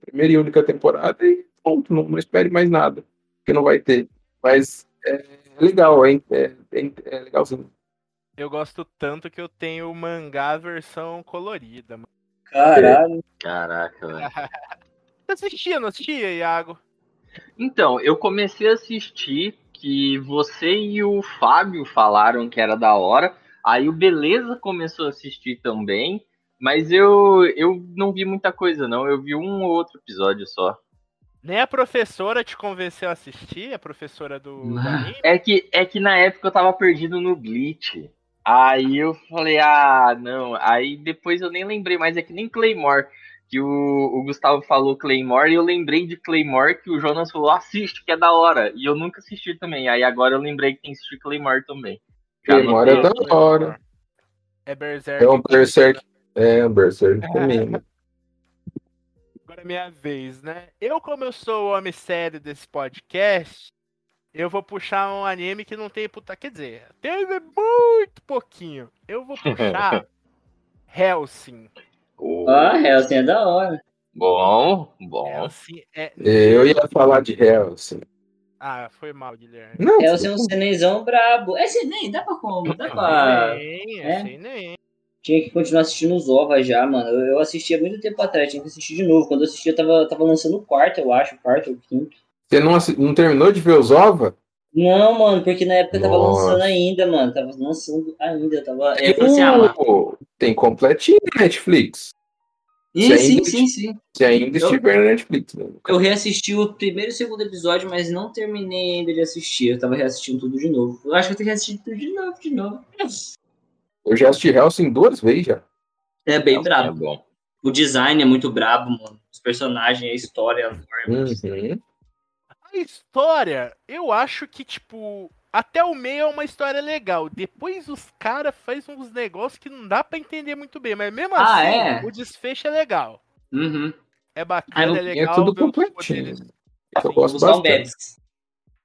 primeira e única temporada, e ponto. Não, não espere mais nada, que não vai ter. Mas é legal, hein? É, é, é legalzinho.
Eu gosto tanto que eu tenho o mangá versão colorida, mano.
Caralho.
Caraca, velho. *laughs*
Você assistia, não assistia, Iago?
Então, eu comecei a assistir que você e o Fábio falaram que era da hora. Aí o Beleza começou a assistir também. Mas eu, eu não vi muita coisa, não. Eu vi um ou outro episódio só.
Nem a professora te convenceu a assistir? A professora do, anime?
É que, é que na época eu tava perdido no Bleach. Aí eu falei, ah, não. Aí depois eu nem lembrei mais. É que nem Claymore. Que o, o Gustavo falou Claymore e eu lembrei de Claymore que o Jonas falou, assiste, que é da hora. E eu nunca assisti também. Aí agora eu lembrei que tem que assistir Claymore também. Já
Claymore é da hora.
É Berserk.
É um Berserk. É um Berserk também. *laughs*
Agora é minha vez, né? Eu, como eu sou o homem sério desse podcast, Eu vou puxar um anime que não tem puta. Quer dizer, teve muito pouquinho. Eu vou puxar *laughs* Helsing.
Oh,
Ah, Hellsing é da hora.
Bom, bom.
Helsing é.
Eu ia falar de Hellsing.
Ah, foi mal, Guilherme.
Não,
Hellsing é um senenzão brabo. É Senem, dá pra como? Dá pra...
Nem,
é?
assim nem.
Tinha que continuar assistindo os OVA já, mano. Eu, eu assistia muito tempo atrás, tinha que assistir de novo. Quando eu assisti, eu tava, tava lançando o quarto, eu acho, o quarto ou quinto.
Você não, não terminou de ver os OVA?
Não, mano, porque na época tava
Nossa.
lançando ainda, mano. Tava lançando ainda. Tava... Eu falei assim, ah, mano.
Pô, tem completinho Netflix.
Ih, sim, sim, sim.
Se ainda
Eu-
estiver na Netflix. Né?
Eu reassisti o primeiro e o segundo episódio, mas não terminei ainda de assistir. Eu tava reassistindo tudo de novo. Eu acho que eu tenho que assistir tudo de novo, de novo.
Eu já assisti Hellsing duas vezes já.
É bem
É
brabo.
bom.
O design é muito brabo, mano. Os personagens, a história, a forma.
Uhum.
A história, eu acho que, tipo, até o meio é uma história legal. Depois os caras fazem uns negócios que não dá pra entender muito bem. Mas mesmo
Ah,
assim,
é?
o desfecho é legal.
Uhum.
É bacana,
Ah,
é
É
legal
tudo
ver os
completinho.
poderes.
Eu
Sim,
gosto bastante.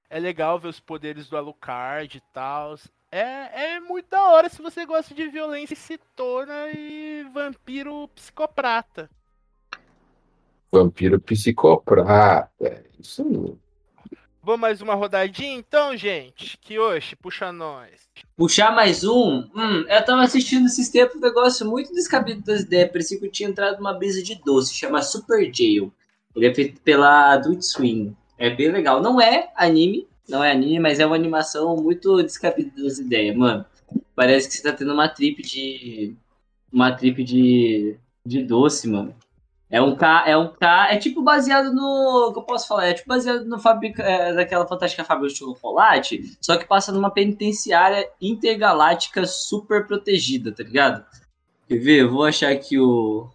É legal ver os poderes do Alucard e tal. É, é muito da hora se você gosta de violência e se torna e vampiro psicoprata.
Vampiro psicopata. é Isso não.
Vamos mais uma rodadinha então, gente? Kiyoshi, puxa nós.
Puxar mais um? Hum, eu tava assistindo esses tempos um negócio muito descabido das ideias. Parecia que eu tinha entrado numa brisa de doce. Chama Super Jail. Ele é feito pela Adult Swim. É bem legal. Não é anime, não é anime, mas é uma animação muito descabida das ideias, mano. Parece que você tá tendo uma trip de. Uma trip de. de doce, mano. É um K, é um K, é tipo baseado no. que eu posso falar? É tipo baseado no fabrica, é, daquela fantástica fábrica de chocolate, só que passa numa penitenciária intergaláctica super protegida, tá ligado? Quer ver? Eu vou achar aqui o.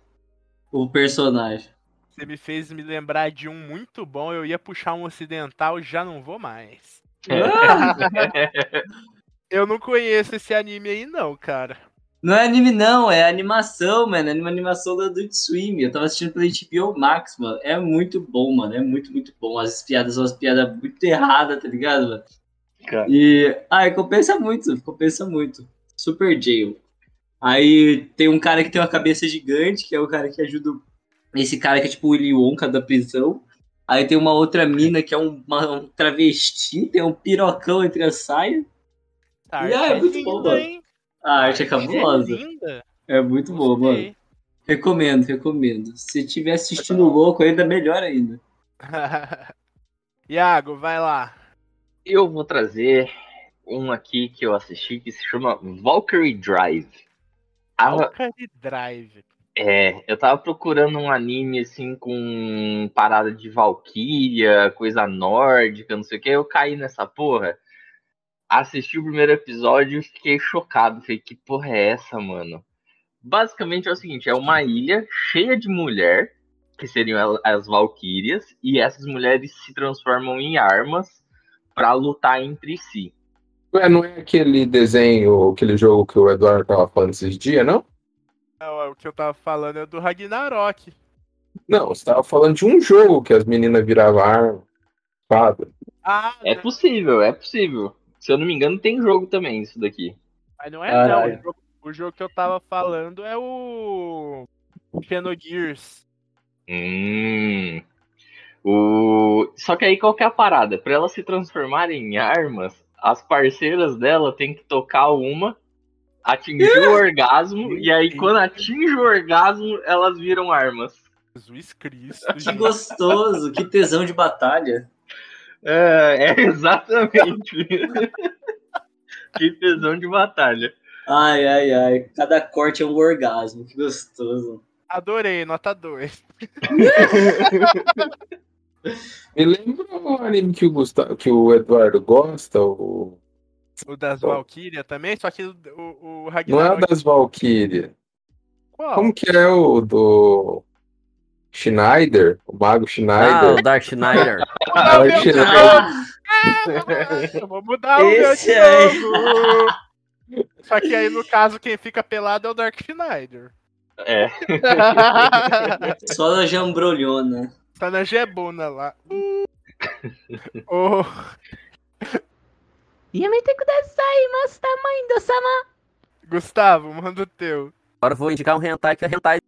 o personagem.
Você me fez me lembrar de um muito bom. Eu ia puxar um ocidental, já não vou mais. *laughs* Eu não conheço esse anime aí, não, cara.
Não é anime, não, é animação, mano. É uma animação da Adult Swim. Eu tava assistindo pela HBO Max, mano. É muito bom, mano. É muito, muito bom. As piadas são umas piadas muito erradas, tá ligado, mano?
Cara.
E. Ai, compensa muito, compensa muito. Super Jail. Aí tem um cara que tem uma cabeça gigante, que é o cara que ajuda. o- Esse cara que é tipo o Willy Wonka da prisão. Aí tem uma outra mina que é um, uma- um travesti, tem um pirocão entre as saias.
A
E, ah, é
arte
muito bom, mano.
hein?
A arte é cabulosa.
É linda.
É muito bom, mano. Recomendo, recomendo. Se tiver assistindo louco, ainda melhor ainda. *laughs*
Iago, vai lá.
Eu vou trazer um aqui que eu assisti que se chama Valkyrie Drive. A-
Valkyrie Drive.
É, eu tava procurando um anime assim com parada de Valkyria, coisa nórdica, não sei o que, eu caí nessa porra. Assisti o primeiro episódio e fiquei chocado. Falei, que porra é essa, mano? Basicamente é o seguinte, é uma ilha cheia de mulher, que seriam as Valkyrias, e essas mulheres se transformam em armas pra lutar entre si.
Ué, não é aquele desenho, aquele jogo que o Eduardo tava falando esses dias, não?
Não, o que eu tava falando é do Ragnarok.
Não, você tava falando de um jogo que as meninas viravam arma, espada.
Ah,
É
não,
possível, é possível. Se eu não me engano, tem jogo também isso daqui.
mas não é
Caralho.
não. O jogo, o jogo que eu tava falando é o Xenogears.
Hum. O... Só que aí qual que é a parada? Pra elas se transformarem em armas, as parceiras dela tem que tocar uma, atingir o *laughs* orgasmo, e aí quando atinge o orgasmo, elas viram armas.
Jesus Cristo.
Que gostoso, que tesão de batalha.
É, é *laughs* exatamente. que tesão de batalha.
Ai, ai, ai. Cada corte é um orgasmo. Que gostoso.
Adorei, nota 2. *laughs*
Me lembra o anime que o, Gustavo, que o Eduardo gosta, o...
O das. Valkyria também, só que o, o, o
não é o
Ragnarok.
das Valkyrias.
Qual?
Como que é o do Schneider? O Mago
Ah,
Schneider?
o Dark Schneider. *laughs*
Meu
Dark
jogo!
Ah,
Eu vou mudar o meu
Esse
de
aí.
novo! Só que aí, no caso, quem fica pelado é o Dark Schneider.
É. *laughs*
só na jambrolhona.
tá na Gebona lá. *laughs* Ô,
Yamete kudasai, mastermind-sama.
Gustavo, manda o teu.
Agora eu vou indicar um hentai que é hentai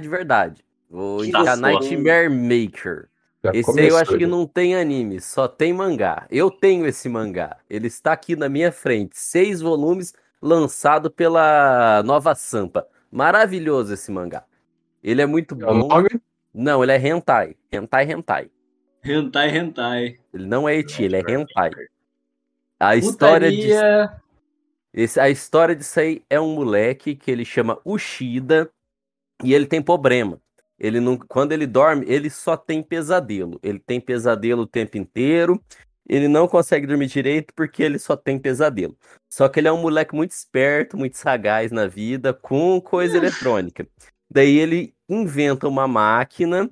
de verdade. Vou
Que
indicar. Nightmare Maker.
Já
Esse aí eu acho
começou,
que não tem anime, só tem mangá. Eu tenho esse mangá. Ele está aqui na minha frente. Seis volumes, lançado pela Nova Sampa. Maravilhoso esse mangá. Ele é muito
É
bom.
nome?
Não, ele é hentai. Hentai, hentai.
Hentai, hentai.
Ele não é eti, ele é hentai. A história de. Esse, a história disso aí é um moleque que ele chama Ushida e ele tem problema. Ele não, quando ele dorme, ele só tem pesadelo. Ele tem pesadelo o tempo inteiro. Ele não consegue dormir direito porque ele só tem pesadelo. Só que ele é um moleque muito esperto, muito sagaz na vida, com coisa eletrônica. Daí ele inventa uma máquina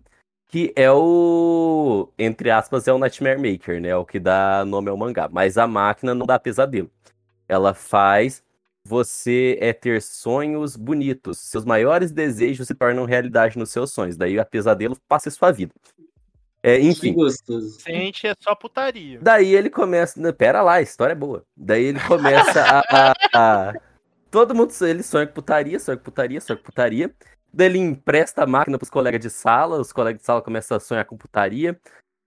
que é o, entre aspas, é o Nightmare Maker, né? É o que dá nome ao mangá. Mas a máquina não dá pesadelo. Ela faz você é ter sonhos bonitos. Seus maiores desejos se tornam realidade nos seus sonhos. Daí a pesadelo passa em sua vida. É,
Que
enfim.
Sente é só putaria.
daí ele começa. não, Pera lá, a história é boa. Daí ele começa a. a- a- Todo mundo ele sonha com putaria, sonha com putaria, sonha com putaria. Daí ele empresta a máquina pros colegas de sala, os colegas de sala começam a sonhar com putaria.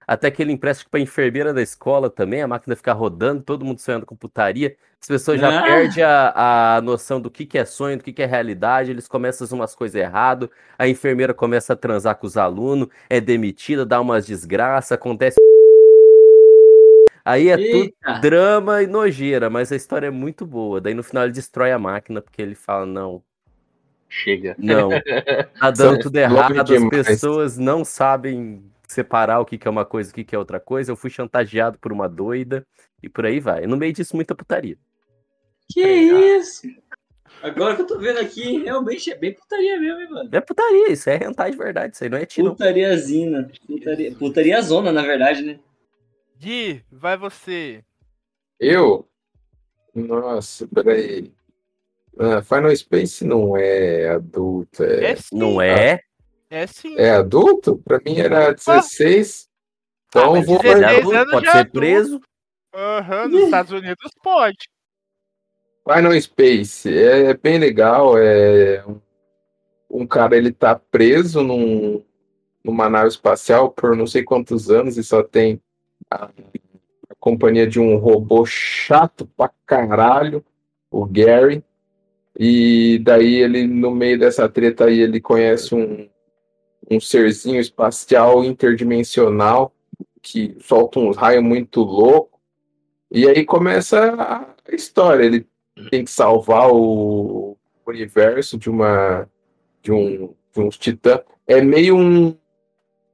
Até que ele empresta para enfermeira da escola também, a máquina fica rodando, todo mundo sonhando com putaria. As pessoas já
Ah.
perdem a, a noção do que, que é sonho, do que, que é realidade, eles começam a fazer umas coisas erradas, a enfermeira começa a transar com os alunos, é demitida, dá umas desgraças, acontece. Aí é tudo
Eita.
drama e nojeira, mas a história é muito boa. Daí no final ele destrói a máquina, porque ele fala, não,
Chega.
não, *laughs* tá dando tudo errado, as
demais.
pessoas não sabem separar o que, que é uma coisa e o que, que é outra coisa. Eu fui chantageado por uma doida e por aí vai. No meio disso, muita putaria.
Que isso? Agora que eu tô vendo aqui, realmente é bem putaria mesmo, hein, mano?
É putaria, isso é hentai de verdade, isso aí não é tiro.
Putariazina. Putaria, putaria zona, na verdade, né?
Gui, vai você.
Eu? Nossa, peraí. Ah, Final Space não é adulto, é,
É sim.
Não é?
É sim.
é adulto? Pra mim era 16.
Ah,
Então vou
16
É
marcar.
anos
adulto, pode
já
ser
adulto.
preso.
Aham, nos Estados Unidos pode.
Final Space é bem legal. É um- um cara ele tá preso num, numa nave espacial por não sei quantos anos e só tem a, a companhia de um robô chato pra caralho, o Gary. E daí ele no meio dessa treta aí ele conhece um um serzinho espacial interdimensional que solta uns raios muito louco. E aí começa a história. Ele tem que salvar o universo de uma de um de uns titãs. É meio um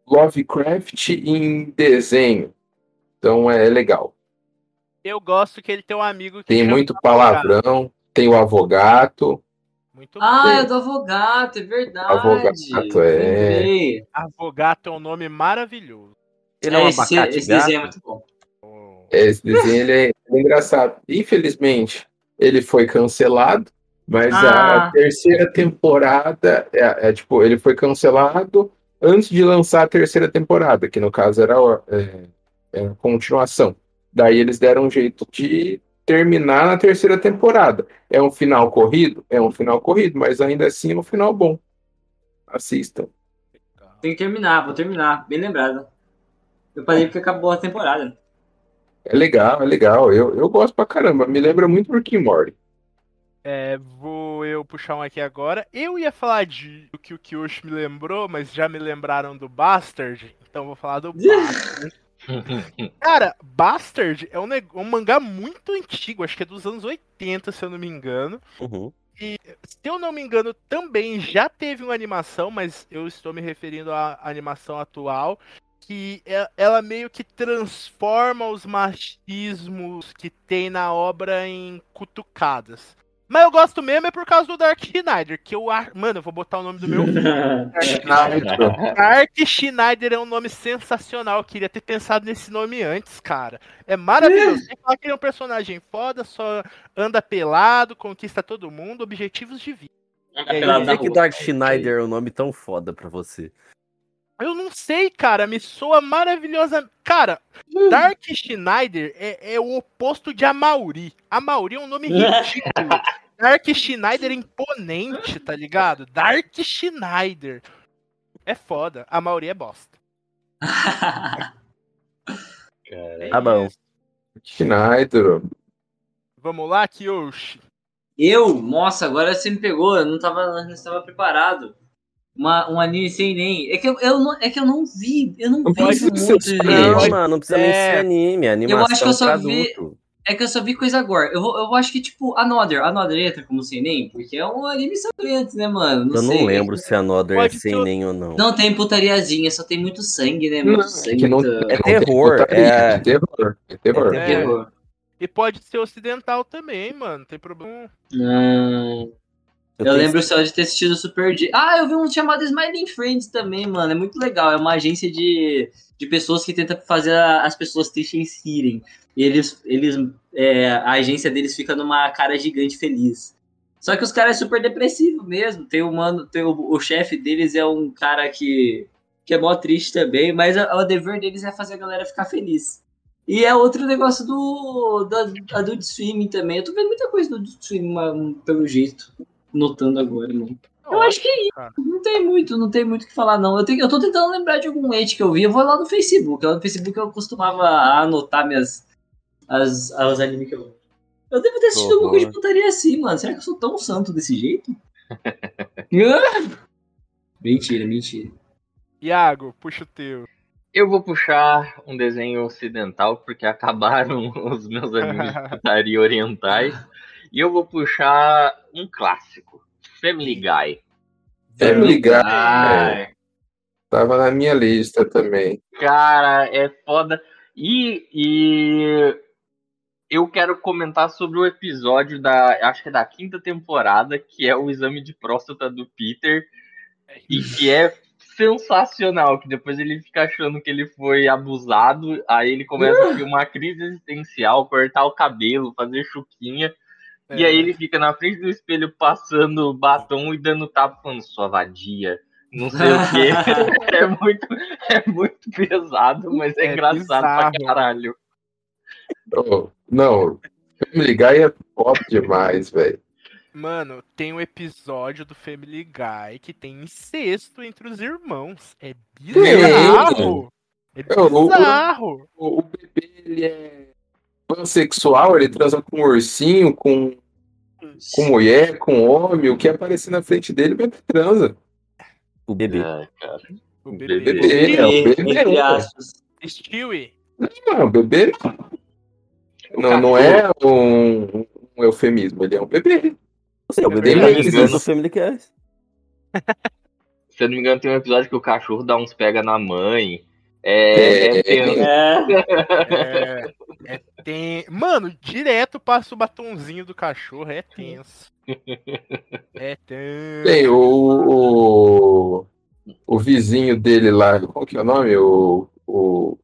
Lovecraft em desenho. Então é legal.
Eu gosto que ele tem um amigo que
Tem muito palavrão, tem o avogato.
Muito
Ah,
bom.
é do Avogato, é verdade.
Avogato, é.
Avogato é um nome maravilhoso.
Ele é um
esse,
abacate
esse desenho é muito bom.
Esse desenho ele é engraçado. Infelizmente, ele foi cancelado, mas
Ah.
a terceira temporada é, é, tipo, ele foi cancelado antes de lançar a terceira temporada, que no caso era, é, era a continuação. Daí eles deram um jeito de terminar na terceira temporada. É um final corrido? É um final corrido, mas ainda assim é um final bom. Assistam.
Tem que terminar, vou terminar. Bem lembrado. Eu parei porque acabou a temporada.
É legal, é legal. Eu, eu gosto pra caramba. Me lembra muito Rick and Morty.
É, vou eu puxar um aqui agora. Eu ia falar de o que o Kyoshi me lembrou, mas já me lembraram do Bastard, então vou falar do *laughs* Bastard. *laughs* Cara, Bastard é um, neg- um mangá muito antigo, acho que é dos anos 80, se eu não me engano.
Uhum.
Se eu não me engano, também já teve uma animação, mas eu estou me referindo à animação atual, que é- ela meio que transforma os machismos que tem na obra em cutucadas. Mas eu gosto mesmo é por causa do Dark Schneider, que eu acho. Mano, eu vou botar o nome do meu *laughs* filho. Dark Schneider é um nome sensacional. Eu queria ter pensado nesse nome antes, cara. É maravilhoso. Sem falar que ele é um personagem foda, só anda pelado, conquista todo mundo, objetivos de vida.
Anda
É,
pelado
Por
na
que. Dark Schneider é um nome tão foda pra você?
Eu não sei, cara, me soa maravilhosa. Cara, Dark Schneider é, é o oposto de Amauri. Amauri é um nome *laughs* ridículo. Dark Schneider é imponente, tá ligado? Dark Schneider. É foda. Amauri é bosta. *laughs* É
Tá bom.
isso.
Schneider.
Vamos lá, Kyoshi.
Eu? Nossa, agora você me pegou, eu não tava, não estava preparado. Uma, um anime sem nem. É que eu, eu não, é que eu não vi, eu não,
Não
vi
pode
isso
ser
muito.
Não, mano, não precisa nem
É.
ser anime. Animação
acho que eu só
pra
vi-
adulto.
É que eu só vi coisa agora. Eu, eu acho que, tipo, Another. Another entra como sem nem, porque é um anime sangrento, né, mano? Não
Eu
sei.
não lembro se a Another é
Pode
sem
ser-
nem ou não.
Não tem putariazinha, só tem muito sangue, né? Muito
Não,
sangue.
que não-
muita-
É
Não
terror, é-
É terror. É terror.
É
É.
terror.
E pode ser ocidental também, mano. Não tem problema.
Hum, eu
tenho-
lembro só de ter assistido Super D. Ah, eu vi um chamado Smiling Friends também, mano. É muito legal. É uma agência de, de pessoas que tenta fazer a- as pessoas tristes rirem. E eles, eles é, a agência deles fica numa cara gigante feliz. Só que os caras é super depressivo mesmo. Tem o mano, tem o, o chefe deles é um cara que, que é mó triste também, mas a- o dever deles é fazer a galera ficar feliz. E é outro negócio do da Adult Swim também. Eu tô vendo muita coisa do Adult Swim, pelo jeito. Notando agora, mano. Eu acho que é isso. Não tem muito, não tem muito o que falar, não. Eu, tenho, eu tô tentando lembrar de algum ente que eu vi. Eu vou lá no Facebook. Lá no Facebook eu costumava anotar minhas. As, as animes que eu. Eu devo ter assistido alguma coisa de putaria assim, mano. Será que eu sou tão santo desse jeito? *laughs* mentira, mentira.
Iago, puxa o teu.
Eu vou puxar um desenho ocidental, porque acabaram *laughs* os meus animes de *laughs* putaria orientais. E eu vou puxar um clássico, Family Guy.
Family Guy. Tava na minha lista também.
Cara, é foda. E, e eu quero comentar sobre o episódio da, acho que é da quinta temporada, que é o exame de próstata do Peter, e que é sensacional, que depois ele fica achando que ele foi abusado, aí ele começa a ter uma crise existencial, cortar o cabelo, fazer chuquinha, e
É.
aí ele fica na frente do espelho passando batom e dando tapa falando, sua vadia. Não sei o quê. *laughs* É muito, é muito pesado, mas é,
É
engraçado pra
bizarro.
caralho.
Oh, não, Family Guy é pop demais, velho.
Mano, tem um episódio do Family Guy que tem incesto entre os irmãos. É bizarro! É
É, o- o-
bizarro!
O, o bebê, ele é pansexual, ele transa com ursinho, com, com mulher, com homem. O que aparecer na frente dele, o bebê transa.
O bebê.
Ai, cara.
O
bebê.
bebê.
Bebê, é, o bebê.
Stewie.
Não, o bebê não, não é um, um eufemismo, ele é um bebê.
Sei, o
É
bebê
verdade,
mais
mas-
do Family Cast. *laughs*
Se eu não me engano, tem um episódio que o cachorro dá uns pega na mãe. É, é,
É.
tenso.
É.
É, ten... Mano, direto passa o batonzinho do cachorro. É tenso. *laughs* É tenso.
Tem o, o, o vizinho dele lá, qual que é o nome? O, o,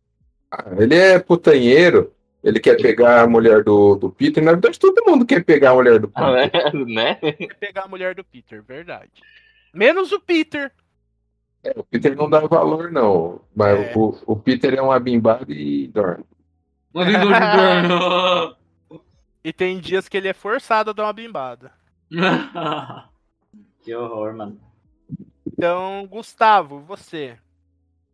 ah, ele é putanheiro, ele quer pegar a mulher do, do Peter. Na verdade, todo mundo quer pegar a mulher do Peter. *laughs*
né?
Quer pegar a mulher do Peter, verdade. Menos o Peter.
É, o Peter não dá valor, não. Mas
É.
o, o Peter é um abimbado e dorme.
Uma *laughs* no
E tem dias que ele é forçado a dar uma bimbada. *laughs*
Que horror, mano.
Então, Gustavo, você.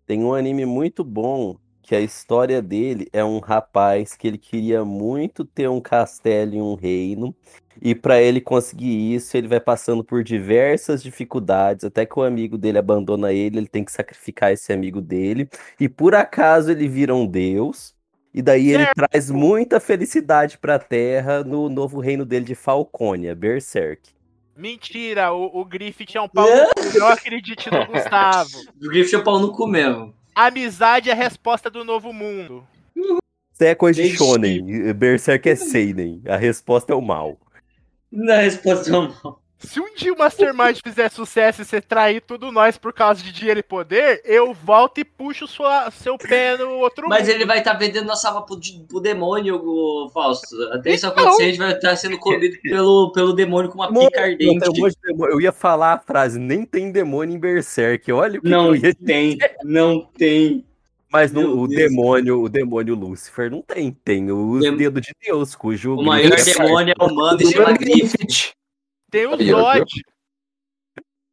Tem um anime muito bom que a história dele é um rapaz que ele queria muito ter um castelo e um reino. E para ele conseguir isso, ele vai passando por diversas dificuldades, até que o amigo dele abandona ele, ele tem que sacrificar esse amigo dele. E por acaso ele vira um deus. E daí ele traz muita felicidade para a Terra no novo reino dele de Falcônia, Berserk.
Mentira, o, o Griffith é um pau. Eu acredite no Gustavo. *laughs*
O Griffith é pau no cu mesmo.
Amizade é a resposta do novo mundo.
Isso é coisa de shonen, Berserk é seinen, a resposta é o mal.
Na resposta não.
Se um dia o Mastermind *laughs* fizer sucesso e você trair tudo nós por causa de dinheiro e poder, eu volto e puxo sua, seu pé no outro
Mas
mundo.
ele vai estar vendendo nossa alma pro, pro demônio, o Fausto. Até isso
Então.
acontecer, a gente vai estar sendo comido pelo, pelo demônio com uma
Mano,
pica ardente.
de. Eu ia falar a frase, nem tem demônio em Berserk. Olha o que, que
Não
eu ia
tem, não tem.
Mas o
Deus.
demônio, o demônio Lúcifer não tem. Tem os
Dem-
dedos de Deus, cujo
O maior
é
demônio é humano e se chama Griffith.
Tem o Zod,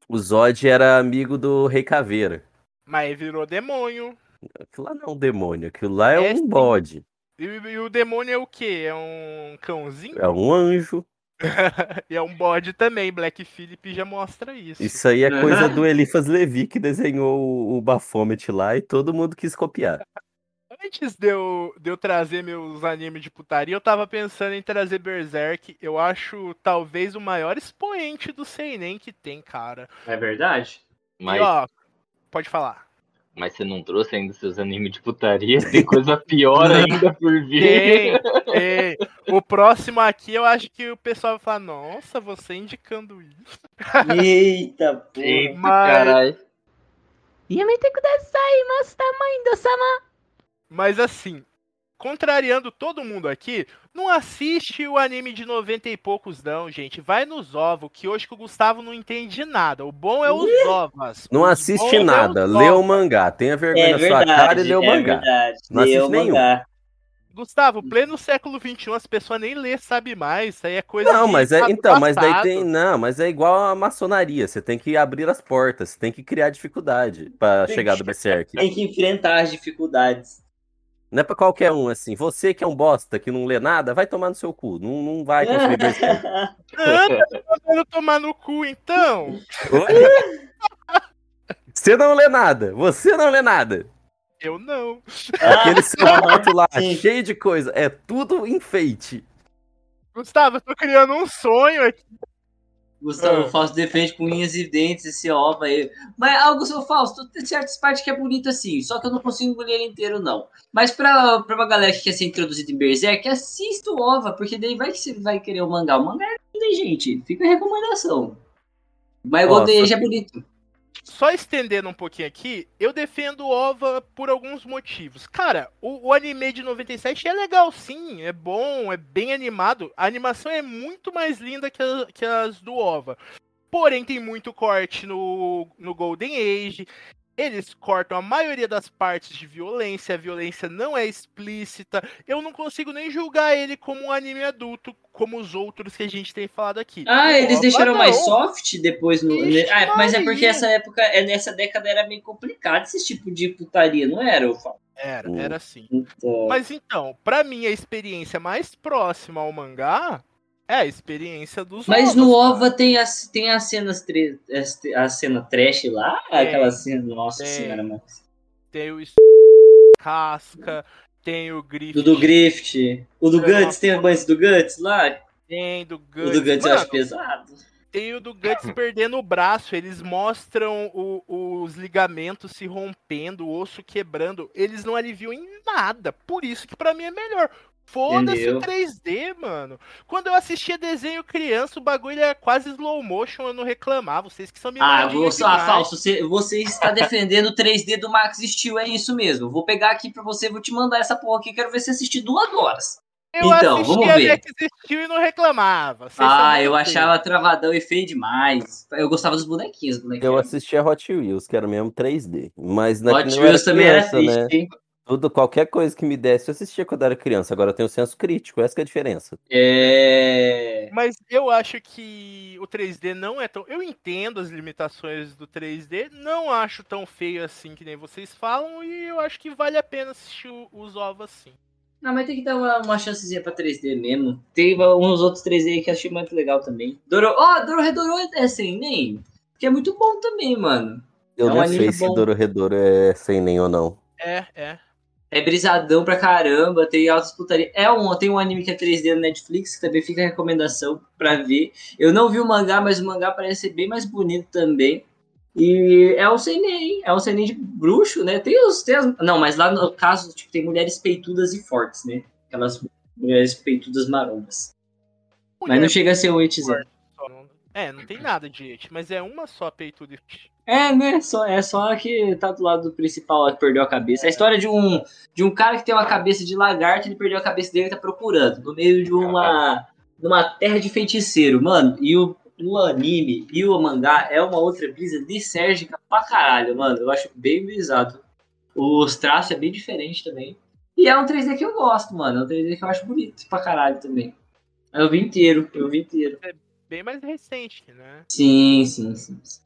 O Zod era amigo do Rei Caveira.
mas virou demônio.
Aquilo lá não é um demônio, aquilo lá é,
É
um bode.
E, e o demônio é o quê? É um cãozinho?
É um anjo. *laughs*
E é um bode também. Black Phillip já mostra isso.
Isso aí é coisa *laughs* do Eliphas Levi que desenhou o, o Baphomet lá e todo mundo quis copiar.
Antes de eu, de eu trazer meus animes de putaria, eu tava pensando em trazer Berserk. Eu acho talvez o maior expoente do Seinen que tem, cara.
É verdade?
Mas,
E ó, pode falar.
mas você não trouxe ainda seus animes de putaria? Tem coisa pior *laughs* ainda por vir.
Tem, *laughs* tem. O próximo aqui eu acho que o pessoal vai falar, nossa, você indicando isso. *laughs*
Eita, porra.
Eita,
Mas-
caralho.
Yamete kudasai, mastermind-sama.
Mas assim, contrariando todo mundo aqui, não assiste o anime de 90 e poucos, não, gente. Vai nos ovos, que hoje que o Gustavo não entende nada. O bom é os ovos.
Não assiste
é
nada,
ovos.
lê o mangá. Tenha vergonha
É
na sua cara e lê o
é
mangá.
verdade.
Não
Lê
assiste
o
nenhum.
mangá.
Gustavo, pleno século XXI, as pessoas nem lê, sabe mais. Isso aí é coisa
Não,
de
mas é, então, mas daí tem, não, mas é igual a maçonaria, você tem que abrir as portas, você tem que criar dificuldade pra
Tem
chegar do Berserk.
Tem que enfrentar as dificuldades.
Não é pra qualquer um assim. Você que é um bosta, que não lê nada, vai tomar no seu cu. Não, não vai.
Ah, *laughs* tá mandando tomar no cu, então.
Você não lê nada. Você não lê nada.
Eu não.
Aquele seu quarto lá,
sim.
cheio de coisa. É tudo enfeite.
Gustavo, eu tô criando um sonho aqui.
Gustavo
Ah.
Fausto defende com unhas e dentes esse ova aí. Mas, ah, Gustavo Fausto, tem certas partes que é bonito assim, só que eu não consigo engolir ele inteiro, não. Mas pra, pra uma galera que quer ser introduzida em Berserk, assista o ova, porque daí vai que você vai querer o mangá. O mangá é lindo, gente? Fica a recomendação. Mas o. Golden Age é bonito.
Só estendendo um pouquinho aqui, eu defendo o OVA por alguns motivos. Cara, o, o anime de 97 é legal sim, é bom, é bem animado. A animação é muito mais linda que, a- que as do OVA. Porém, tem muito corte no, no Golden Age. Eles cortam a maioria das partes de violência, a violência não é explícita. Eu não consigo nem julgar ele como um anime adulto, como os outros que a gente tem falado aqui.
Ah, eles deixaram
não.
mais soft depois no.
Ixi,
Ah, mas é porque essa época, é, nessa década era meio complicado esse tipo de putaria, não era, Fausto?
Era,
Hum.
era assim.
Então...
Mas então, pra mim a experiência mais próxima ao mangá é a experiência dos
Mas
ovos,
no
cara.
OVA tem as, tem as cenas tre- a cena trash lá,
Tem,
aquela cena, nossa
tem.
senhora, mano.
Tem o Casca, tem o Griffith,
Do do Grift, o do Guts, tem a banho do Guts lá?
tem do
O
Guts.
do Guts eu acho
Mano,
pesado.
tem o do Guts perdendo o braço, eles mostram o- os ligamentos se rompendo, o osso quebrando, eles não aliviam em nada, por isso que pra mim é melhor. Foda-se
Entendeu?
o 3D, mano. Quando eu assistia desenho criança, o bagulho era quase slow motion, eu não reclamava. Vocês que são
Ah,
mimadinhos
você, ah, falso, você, você está defendendo o 3D do Max Steel, é isso mesmo. Vou pegar aqui pra você, vou te mandar essa porra aqui, quero ver você assistir duas horas.
Eu
Então, vamos ver.
Steel e não reclamava. Vocês
Ah, eu achava travadão e feio demais. Eu gostava dos bonequinhos, os bonequinhos.
Eu assistia Hot Wheels, que era mesmo 3D. Mas
Hot
naquele eu
Wheels também era
criança,
triste, hein?
Tudo, qualquer coisa que me desse, eu assistia quando era criança. Agora eu tenho senso crítico, essa que é a diferença.
É...
Mas eu acho que o 3D não é tão. Eu entendo as limitações do 3D, não acho tão feio assim que nem vocês falam, e eu acho que vale a pena assistir os ovos assim.
Não, mas tem que dar uma, uma chancezinha pra 3D mesmo. Tem uns outros 3D aí que eu achei muito legal também. Doro... Ó, Dororedoro é sem nem. Que é muito bom também, mano.
Eu
É um
não sei se
bom.
Dororedoro é sem nem ou não.
É, é.
É brisadão pra caramba, tem altas putaria. É um, tem um anime que é 3D no Netflix, que também fica a recomendação pra ver. Eu não vi o mangá, mas o mangá parece ser bem mais bonito também. E é um seinen, é um seinen de bruxo, né? Tem os, tem as, não, mas lá no caso, tipo, tem mulheres peitudas e fortes, né? Aquelas mulheres peitudas marombas. Mas não chega a ser um 8
Só não- É, não tem nada de et, mas é uma só peituda e
É, né? Só, é só que tá do lado do principal lá que perdeu a cabeça. É a história de um, de um cara que tem uma cabeça de lagarto, ele perdeu a cabeça dele e tá procurando. No meio de uma, numa terra de feiticeiro, mano. E o, o anime e o mangá é uma outra brisa lisérgica pra caralho, mano. Eu acho bem brisado. Os traços é bem diferente também. E é um 3D que eu gosto, mano. É um 3D que eu acho bonito pra caralho também. Eu vi inteiro, eu vi inteiro.
bem mais recente, né?
Sim, sim, sim. sim.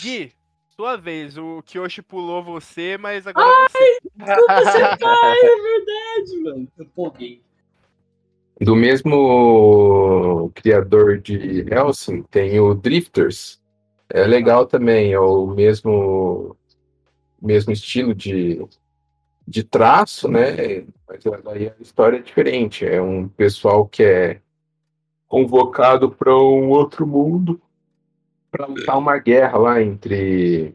Gui, sua vez. O Kyoshi pulou você, mas agora é você.
Desculpa, *laughs* você pai, é verdade, mano. Eu empolguei.
Do mesmo criador de Helsing, tem o Drifters. É legal também, é o mesmo, mesmo estilo de, de traço, né? Mas aí a história é diferente. É um pessoal que é convocado para um outro mundo para lutar uma guerra lá entre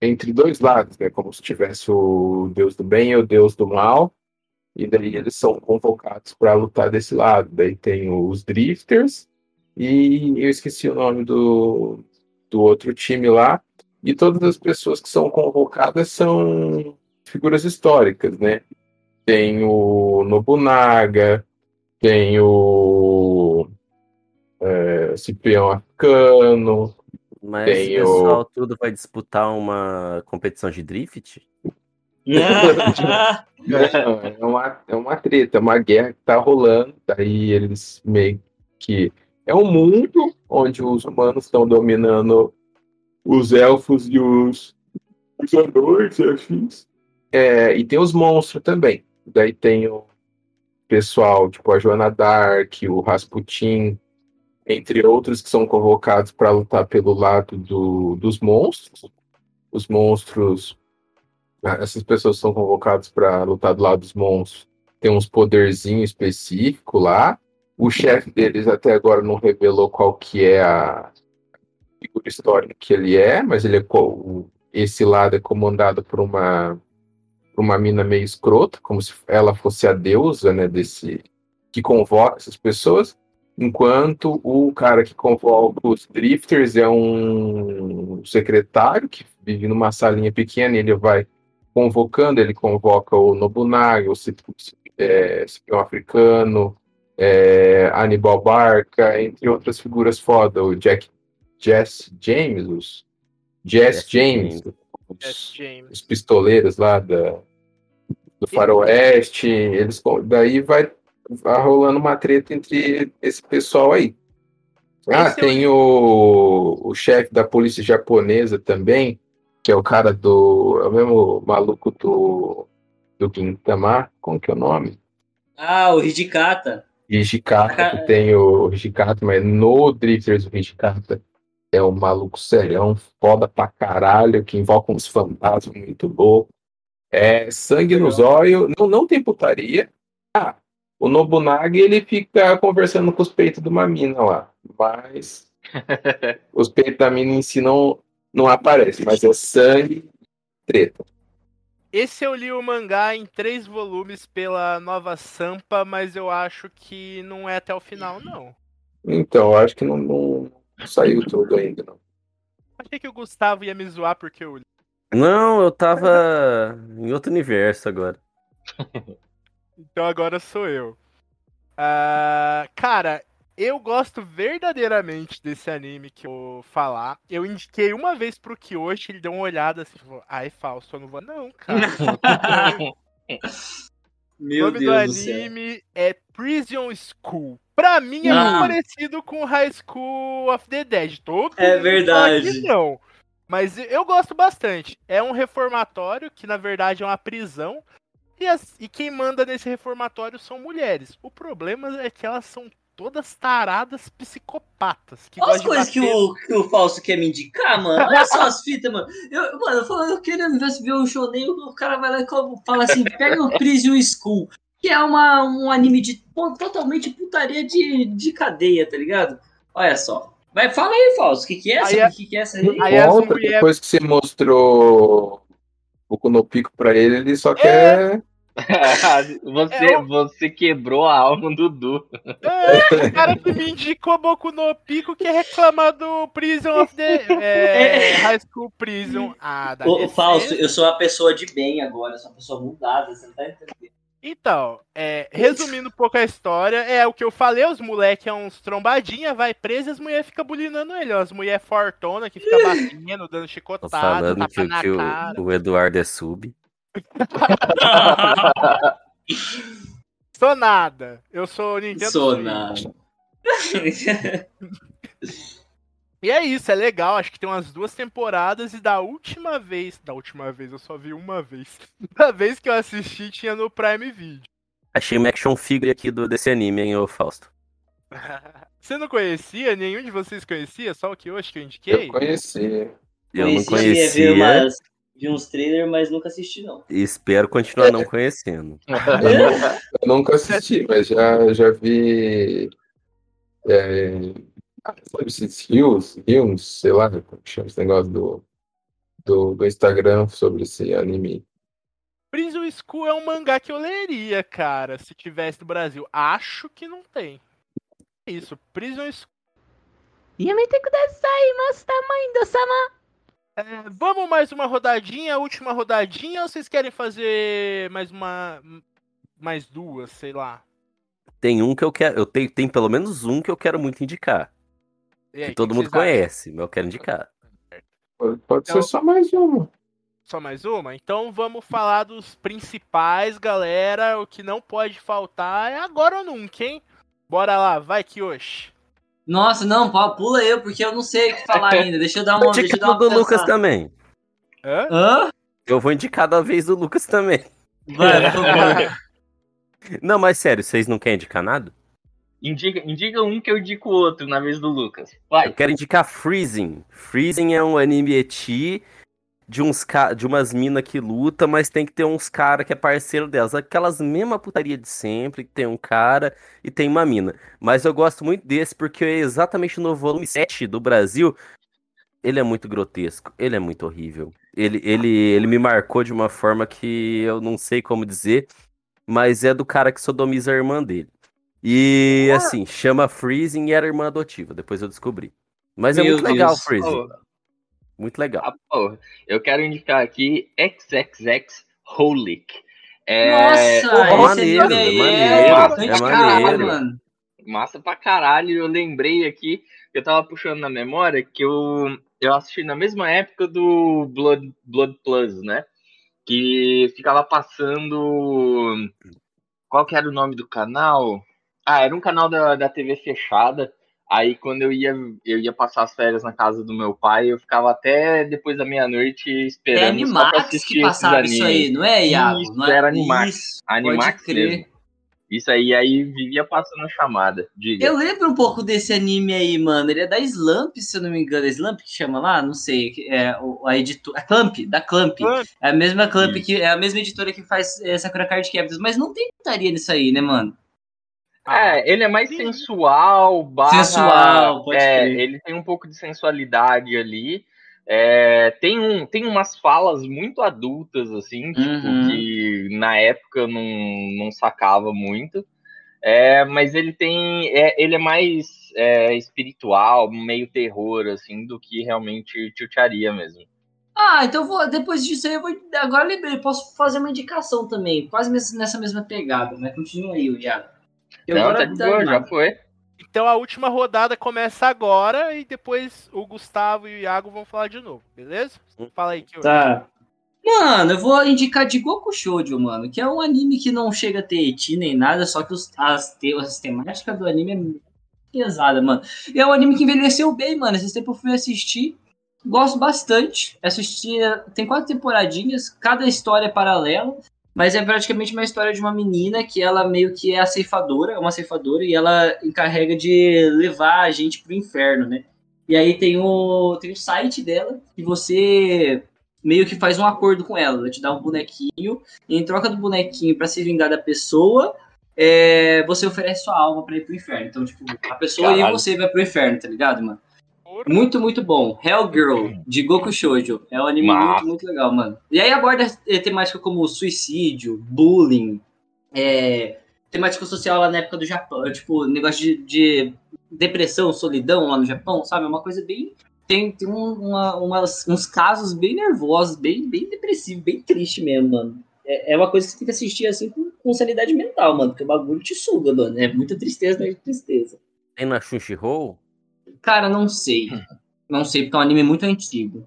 entre dois lados, né? Como se tivesse o Deus do bem e o Deus do mal. E daí eles são convocados para lutar desse lado. Daí tem os Drifters e eu esqueci o nome do, do outro time lá. E todas as pessoas que são convocadas são figuras históricas, né? Tem o Nobunaga, tem o é, Ciprião Africano,
Mas
Tem
pessoal
o-
tudo vai disputar uma competição de drift? *laughs*
Não, é uma, é uma treta, é uma guerra que tá rolando. Daí eles meio que. É um mundo onde os humanos estão dominando os elfos e os, os anões e afins. É, e tem os monstros também. Daí tem o pessoal, tipo a Joana Dark, o Rasputin, entre outros que são convocados para lutar pelo lado do, dos monstros. Os monstros essas pessoas são convocadas para lutar do lado dos monstros. Tem uns poderzinhos específicos lá. O chefe deles até agora não revelou qual que é a figura histórica que ele é, mas ele é esse lado é comandado por uma por uma mina meio escrota, como se ela fosse a deusa, né, desse que convoca essas pessoas, enquanto o cara que convoca os drifters é um secretário que vive numa salinha pequena e ele vai convocando, ele convoca o Nobunaga, o é, Cipião Africano, é, Aníbal Barca, entre outras figuras foda, o Jack Jess James, os Jess James,
James.
Os,
James.
os pistoleiros lá da, do faroeste, eles daí vai, vai rolando uma treta entre esse pessoal aí. Ah,
Esse é o-
tem o, o chefe da polícia japonesa também, que é o cara do. É o mesmo maluco do. Do Gintama. Como que é o nome?
Ah, o Hijikata.
Hijikata, que tem o Hijikata, mas no Drifters o Hijikata é um maluco serião, foda pra caralho, que invoca uns fantasmas muito loucos. É sangue nos olhos, não, não tem putaria. Ah, o Nobunaga ele fica conversando com os peitos de uma mina lá, mas *laughs* os peitos da mina em si não, não aparecem, mas é sangue, treta.
Esse eu li o mangá em três volumes pela Nova Sampa, mas eu acho que não é até o final, não.
Então, eu acho que não, não saiu tudo ainda, não.
Achei que o Gustavo ia me zoar porque eu li.
Não, eu tava em outro universo agora. *laughs*
Então agora sou eu. Ah, cara, eu gosto verdadeiramente desse anime que eu vou falar. Eu indiquei uma vez pro Kyoshi, ele deu uma olhada assim, falou, ai, falso, eu não vou. Não, cara. o *laughs*
Meu
nome do
Deus do céu.
anime é Prison School. Pra mim é
Ah.
muito parecido com High School of the Dead. Todo
É verdade.
não. Mas eu gosto bastante. É um reformatório que na verdade é uma prisão. E, as- e quem manda nesse reformatório são mulheres. O problema é que elas são todas taradas psicopatas. Que
Olha as coisas que o, que o Falso quer me indicar, mano. Olha só as fitas, mano. Eu, mano, eu, falo, eu querendo ver um show nem o cara vai lá e fala assim: pega o Prison School, que é uma, um anime de totalmente putaria de, de cadeia, tá ligado? Olha só. Vai, fala aí, Falso, o que, que é essa?
Aí a-
O que, que é essa aí?
Aí
Volta,
mulher-
depois que você mostrou o no Pico pra ele, ele só
É.
quer *laughs*
você,
É,
você quebrou a alma do Dudu.
É, o cara que me indicou Boku no Pico quer reclamar do Prison of the é, *laughs* High School Prison. Ah, dá
Ô. Fausto, eu sou uma pessoa de bem agora, eu sou uma pessoa mudada, você não tá entendendo?
Então, é, resumindo um pouco a história, é o que eu falei, os moleques é uns trombadinha, vai preso e as mulheres ficam bulinando ele. ó, As mulheres fortona que fica batendo, dando
Tô
chicotada,
falando
tapa
que,
na
que o,
cara.
o Eduardo é sub. *laughs*
Sou nada. Eu sou Nintendo
Sou nada. *laughs*
E é isso, é legal. Acho que tem umas duas temporadas e da última vez. Da última vez, eu só vi uma vez. *laughs* Da vez que eu assisti, tinha no Prime Video.
Achei uma action figure aqui do, desse anime, hein, ô Fausto. *laughs*
Você não conhecia? Nenhum de vocês conhecia? Só o que eu acho que eu indiquei?
Eu conheci.
Eu não
Conhecia,
conhecia
Vi, umas, vi uns trailers, mas nunca assisti, não.
e espero continuar não *laughs* conhecendo.
Eu nunca assisti, mas já, já vi. É, Substance Hills, Hills, sei lá como chama esse negócio do, do, do Instagram sobre esse anime.
Prison School é um mangá que eu leria, cara, se tivesse no Brasil. Acho que não tem. É isso, Prison School.
Ia me ter que sair, mas tá tamanho do Sama.
É, vamos mais uma rodadinha, última rodadinha, ou vocês querem fazer mais uma. mais duas, sei lá?
Tem um que eu quero. Eu tenho, tem pelo menos um que eu quero muito indicar.
E aí,
Que todo
que
mundo conhece, mas eu quero indicar.
Pode, pode
Então-
ser só mais uma.
Só mais uma? Então vamos falar dos principais, galera. O que não pode faltar é agora ou nunca, hein? Bora lá, vai, Kyoshi.
Nossa, não, pula eu, porque eu não sei o que falar *laughs* ainda. Deixa eu dar uma. Deixa eu dar
Indicado
uma
do Lucas também.
Hã?
Hã?
Eu vou indicar da vez do Lucas também.
Vai, por favor. *laughs*
Não, mas sério, vocês não querem indicar nada?
Indica, indica um que eu indico outro na vez do Lucas. Vai.
Eu quero indicar Freezing. Freezing é um anime eti de uns de umas minas que luta, mas tem que ter uns cara que é parceiro delas. Aquelas mesma putaria de sempre, que tem um cara e tem uma mina. Mas eu gosto muito desse porque é exatamente no volume 7 do Brasil. Ele é muito grotesco, ele é muito horrível. Ele, ele, ele me marcou de uma forma que eu não sei como dizer, mas é do cara que sodomiza a irmã dele. E assim, chama Freezing e era irmã adotiva, depois eu descobri. Mas é
Meu
muito legal,
Deus.
Freezing.
Pô,
Muito legal.
ah, porra. Eu quero indicar aqui XXX Holic. É,
Nossa,
é
esse
maneiro, é maneiro,
é
é
bastante
maneiro.
caralho, mano.
massa pra caralho. Eu lembrei aqui, eu tava puxando na memória que eu, eu assisti na mesma época do Blood, Blood Plus, né? Que ficava passando. Qual que era o nome do canal? Ah, era um canal da, da TV fechada. Aí quando eu ia, eu ia passar as férias na casa do meu pai, eu ficava até depois da meia-noite
É
esperando só pra
Animax que passava isso aí, não é, Iago?
Isso,
não é?
era Animax.
Isso,
Animax
pode crer.
mesmo. Isso aí, aí vivia passando a chamada. Diga.
Eu lembro um pouco desse anime aí, mano. Ele é da Slump, se eu não me engano. É Slump que chama lá? Não sei. É o- a editora. A Clamp, da Clamp.
Clamp.
É a mesma Clamp
Isso.
que é a mesma editora que faz é, Sakura Card Captors, mas não tem putaria nisso aí, né, mano?
É, ele é mais sensual, barra,
Sensual, pode
é,
crer.
ele tem um pouco de sensualidade ali. É, tem, um, tem umas falas muito adultas, assim, tipo,
Uhum.
que na época eu não, não sacava muito. É, mas ele tem. É, ele é mais é, espiritual, meio terror, assim, do que realmente chucharia mesmo.
Ah, então eu vou, depois disso aí eu vou. Agora eu lembrei, posso fazer uma indicação também, quase nessa mesma pegada, mas continua aí, o Iago. Eu
não,
agora
tá de boa, já foi.
Então a última rodada começa agora e depois o Gustavo e o Iago vão falar de novo, beleza? Fala aí, Kyoshi.
Tá. Mano, eu vou indicar de Goku Shoujo, mano, que é um anime que não chega a ter eti nem nada, só que os, as, te, as temáticas do anime é pesada, mano. E é um anime que envelheceu bem, mano. Esse tempo eu fui assistir, gosto bastante. Assisti, tem quatro temporadinhas, cada história é paralela, mas é praticamente uma história de uma menina que ela meio que é a ceifadora, é uma ceifadora, e ela encarrega de levar a gente pro inferno, né? E aí tem o, tem o site dela, que você meio que faz um acordo com ela. Ela te dá um bonequinho, e em troca do bonequinho pra se vingar da pessoa, é, você oferece sua alma pra ir pro inferno. Então, tipo, a pessoa e
Caralho.
você vai pro inferno, tá ligado, mano? Muito, muito bom. Hellgirl, de Goku Shoujo. É um anime muito, muito legal, mano. E aí aborda eh, temática como suicídio, bullying, é, temática social lá na época do Japão. Tipo, negócio de, de depressão, solidão lá no Japão, sabe? É uma coisa bem. Tem, tem um- uma- umas- uns casos bem nervosos, bem, bem depressivos, bem triste mesmo, mano. É, é uma coisa que você tem que assistir assim com, com sanidade mental, mano, porque o bagulho te suga, mano. É muita tristeza, né? Tristeza.
Tem na Crunchyroll?
Cara, não sei. Não sei, porque é um anime muito antigo.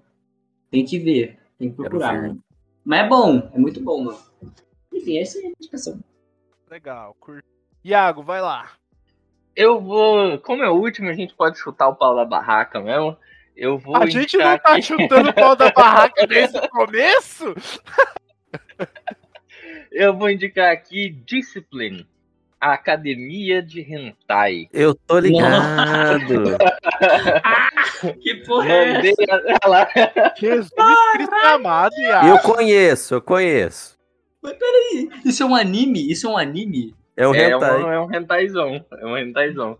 Tem que ver. Tem que procurar. mano. Mas é bom, é muito bom, mano. Enfim, essa é a indicação.
Legal. Cur... Iago, vai lá.
Eu vou. Como é o último, a gente pode chutar o pau da barraca mesmo. Eu vou.
A gente não tá
aqui-
chutando o pau da *laughs* barraca desde o começo?
Eu vou indicar aqui Discipline, a academia de hentai.
Eu tô ligado. *laughs*
Que porra é
Mandei
essa?
Jesus Cristo amado, Iago.
Eu conheço, eu conheço.
Mas peraí, isso é um anime? Isso é um anime?
É um
É
hentai.
um, é um hentaizão. É um hentaizão.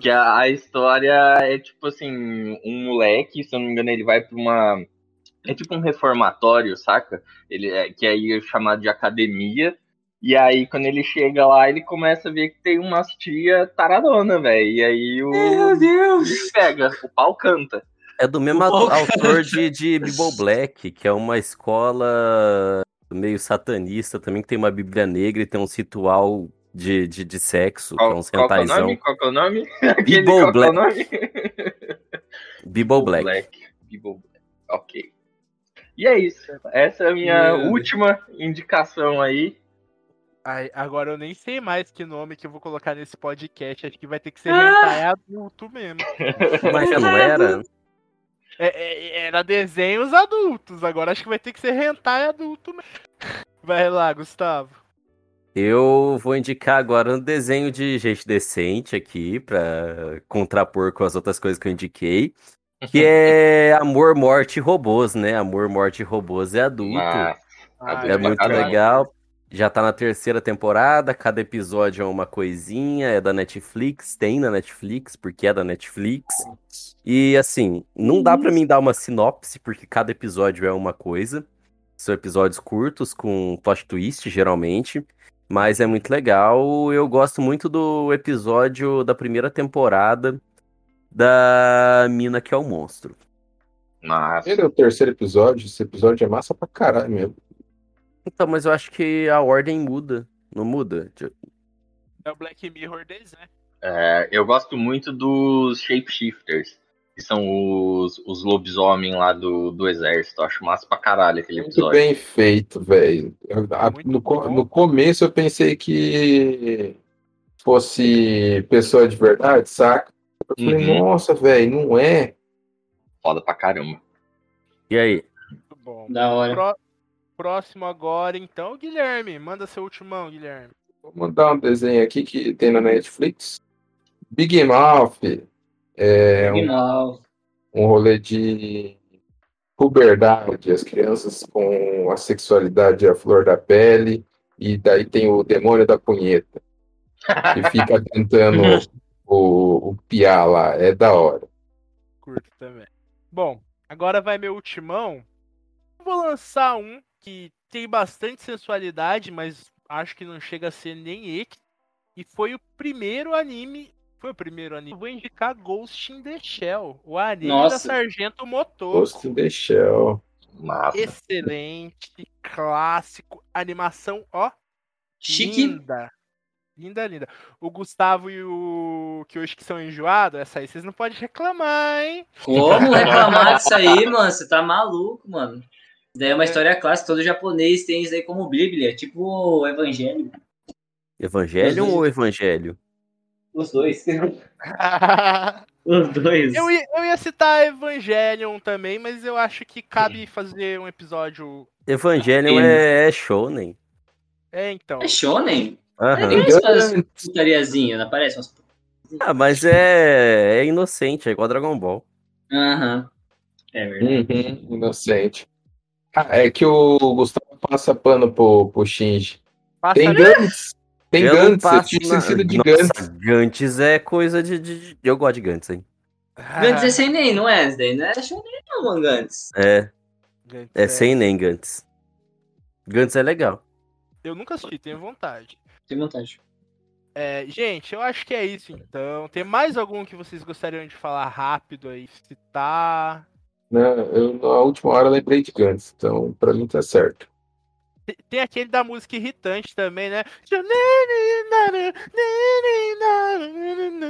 Que a, a história é tipo assim: um moleque, se eu não me engano, ele vai pra uma. É tipo um reformatório, saca? Ele é, que aí é chamado de academia. E aí, quando ele chega lá, ele começa a ver que tem umas tia taradona, velho. E aí o.
Meu Deus!
bicho pega, o pau canta.
É do mesmo autor de, de Bible Black, que é uma escola meio satanista também, que tem uma Bíblia negra e tem um ritual de, de, de sexo, que é
Qual, que é o
hentaizão.
nome? Qual que é o nome? Qual *laughs* é o
Black.
nome?
Bible Black.
Bible Black. Ok. E é isso. Essa é a minha
Meu
última indicação aí.
Ai, agora eu nem sei mais que nome que eu vou colocar nesse podcast. Acho que vai ter que ser hentai adulto mesmo. *laughs*
Mas já não era?
É, é, era desenhos adultos, agora acho que vai ter que ser hentai adulto mesmo. *laughs* Vai lá, Gustavo.
Eu vou indicar agora um desenho de gente decente aqui, pra contrapor com as outras coisas que eu indiquei. Que *laughs* é Amor, Morte e Robôs, né? Amor, Morte e Robôs é adulto.
Mas,
Ah,
É muito legal. Já tá na terceira temporada, cada episódio é uma coisinha, é da Netflix, tem na Netflix, porque é da Netflix. E assim, não dá pra mim dar uma sinopse, porque cada episódio é uma coisa. São episódios curtos, com plot twist, geralmente. Mas é muito legal. Eu gosto muito do episódio da primeira temporada da mina que é o monstro.
mas
Ele é o terceiro episódio, esse episódio é massa pra caralho mesmo.
Então, mas eu acho que a ordem muda. Não muda?
É o Black Mirror deles, né?
é, eu gosto muito dos shapeshifters. Que são os, os lobisomem lá do, do exército. Eu acho massa pra caralho aquele
Muito
episódio.
bem feito, velho. No,
bom.
no começo eu pensei que fosse pessoa de verdade, saca? Eu falei,
Uhum.
nossa, velho, não é.
Foda pra caramba.
E aí?
Muito bom.
Da hora.
Pró- Próximo agora, então, Guilherme. Manda seu ultimão, Guilherme.
Vou mandar um desenho aqui que tem na Netflix. Big Mouth. É um,
Final.
um rolê de puberdade, as crianças com a sexualidade à flor da pele, e daí tem o demônio da punheta, que fica *laughs* tentando o, o piar lá, é da hora.
Curto também. Bom, agora vai meu ultimão. Vou lançar um que tem bastante sensualidade, mas acho que não chega a ser nem Ek. E foi o primeiro anime. Foi o primeiro anime. Eu vou indicar Ghost in the Shell, o anime
Nossa.
da Sargento Motoko.
Ghost in the Shell.
Massa.
Excelente, clássico, animação, ó,
Chique.
linda. Linda, linda. O Gustavo e o que hoje que são enjoados, essa aí vocês não podem reclamar, hein?
Como *laughs* reclamar disso aí, mano? Você tá maluco, mano. Daí é uma história clássica. Todo japonês tem isso aí como Bíblia. Tipo o Evangelho.
Evangelho ou Evangelho?
Os dois. *laughs* Os dois.
eu, ia, eu ia citar Evangelion também, mas eu acho que cabe fazer um episódio.
Evangelho
Sim.
é, é shonen.
É, então.
É shonen?
Aham.
É nem umas putariazinhas, não aparece umas...
Ah, mas é, é inocente, é igual Dragon Ball.
Aham. É verdade.
Uhum, inocente. Ah, é que o Gustavo passa pano pro, pro Shinji.
Passa
Tem
ali-
Gantz. Tem
Eu
Gantz, eu tinha
na-
esquecido de
Nossa,
Gantz.
Gantz é coisa de, de- de- Eu gosto de Gantz, hein?
Gantz é sem nem, não é? Daí não era shonen não, mano, Gantz.
É,
Gantz
é sem nem Gantz. Gantz é legal.
Eu nunca assisti, tenho vontade.
Tem vontade.
É, gente, eu acho que é isso então. Tem mais algum que vocês gostariam de falar rápido aí? Citar?
Né? Eu, na última hora, lembrei de Gantz, então pra mim tá certo.
Tem- aquele da música irritante também, né?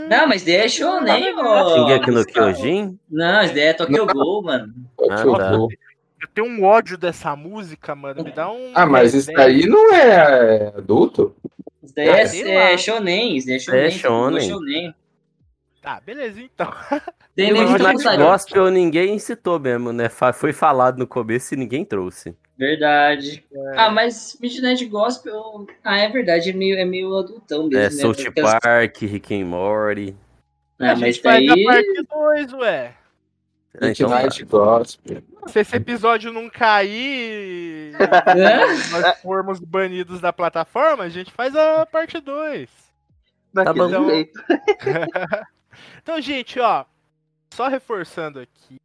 Não, mas daí é shonen, ó.
Shingeki no Kyojin?
Não, isso daí é Tokyo Ghoul, mano.
Pode
Ah, tá.
Gol.
Eu tenho um ódio dessa música, mano. Me dá um.
Ah, mas isso daí não é adulto?
Isso daí
Ah,
é,
sei
é
lá.
shonen, isso daí é shonen.
É
Tokyo
shonen.
Tá, beleza então. *laughs*
Tem
o
nem
Midnight. Gospel ninguém citou mesmo, né? Foi falado no começo e ninguém trouxe.
Verdade. Ah, mas Midnight Gospel. Ah, é verdade, é meio, é meio adultão mesmo.
É,
né?
South
Porque as-
Park, Rick and Morty.
Ah,
a
mas
gente faz
daí.
a parte 2, ué.
Ah, então tá.
Midnight Gospel.
Se esse episódio não cair *laughs* nós formos banidos da plataforma, a gente faz a parte 2.
Daquele
bom.
jeito. *laughs*
Então, gente, ó, só reforçando aqui.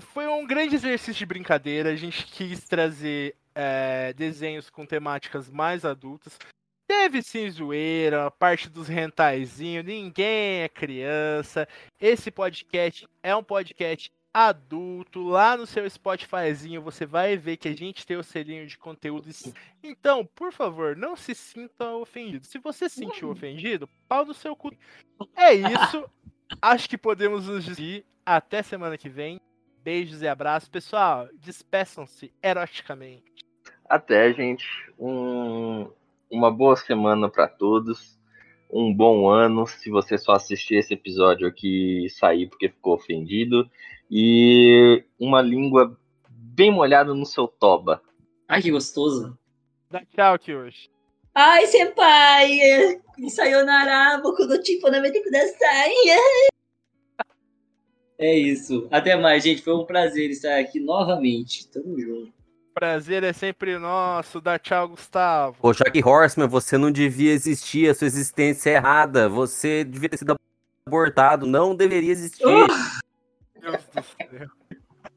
Foi um grande exercício de brincadeira. A gente quis trazer é, desenhos com temáticas mais adultas. Teve sim zoeira, a parte dos rentaizinhos, ninguém é criança. Esse podcast é um podcast adulto. Lá no seu Spotifyzinho você vai ver que a gente tem o selinho de conteúdos. Então, por favor, não se sinta ofendido. Se você se sentiu ofendido, pau no seu cu. *laughs* É isso. Acho que podemos nos despedir. Até semana que vem. Beijos e abraços. Pessoal, despeçam-se eroticamente.
Até, gente. Um- uma boa semana pra todos. Um bom ano. Se você só assistir esse episódio aqui e sair porque ficou ofendido. E uma língua bem molhada no seu toba.
Ai, que gostoso.
Dá tchau, Kyoshi.
Ai, senpai! Sayonara, boku no tipo na mente kudasai. É isso. Até mais, gente. Foi um prazer estar aqui novamente. Tamo junto.
Prazer é sempre nosso. Dá tchau, Gustavo.
Ô, Jack Horseman, você não devia existir, a sua existência é errada. Você devia ter sido abortado, não deveria existir.
Deus do céu.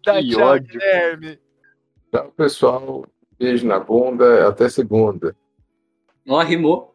Que
tchau,
ódio.
Guilherme.
Tchau, pessoal. Beijo na bunda. Até segunda.
Ó, rimou.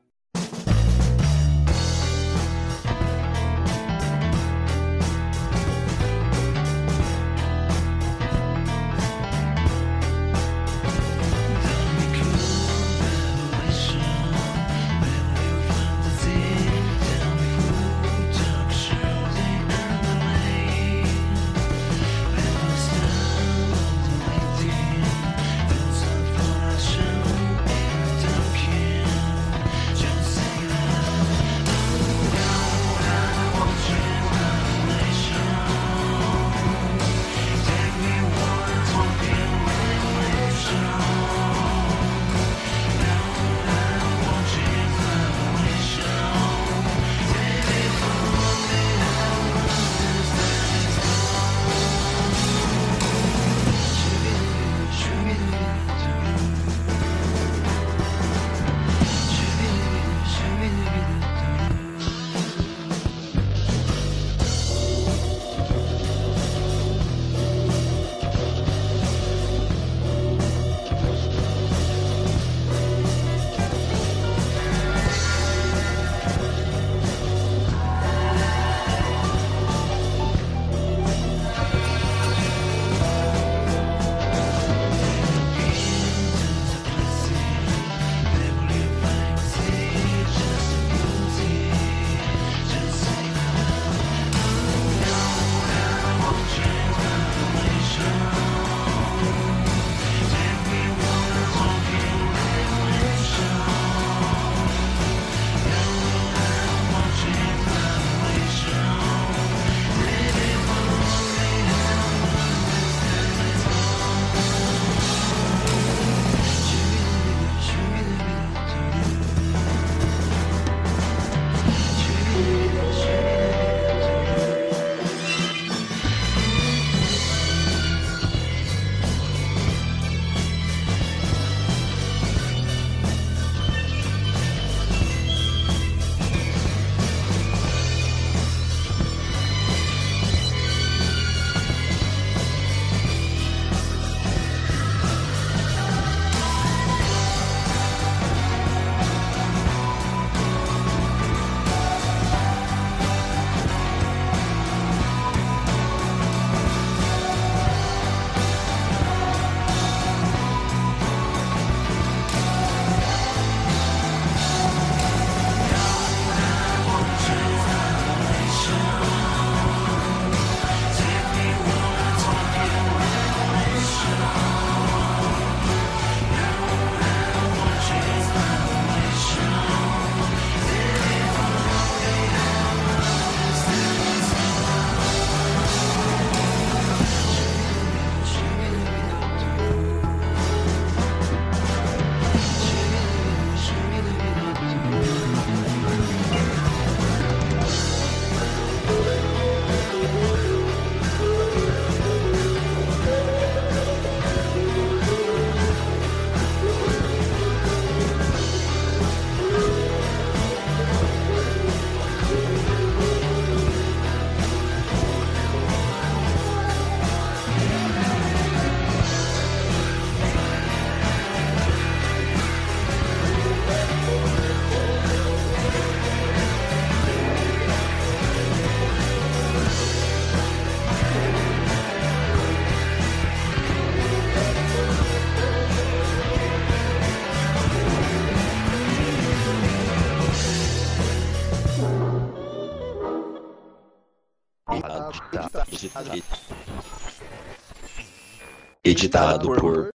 Editado por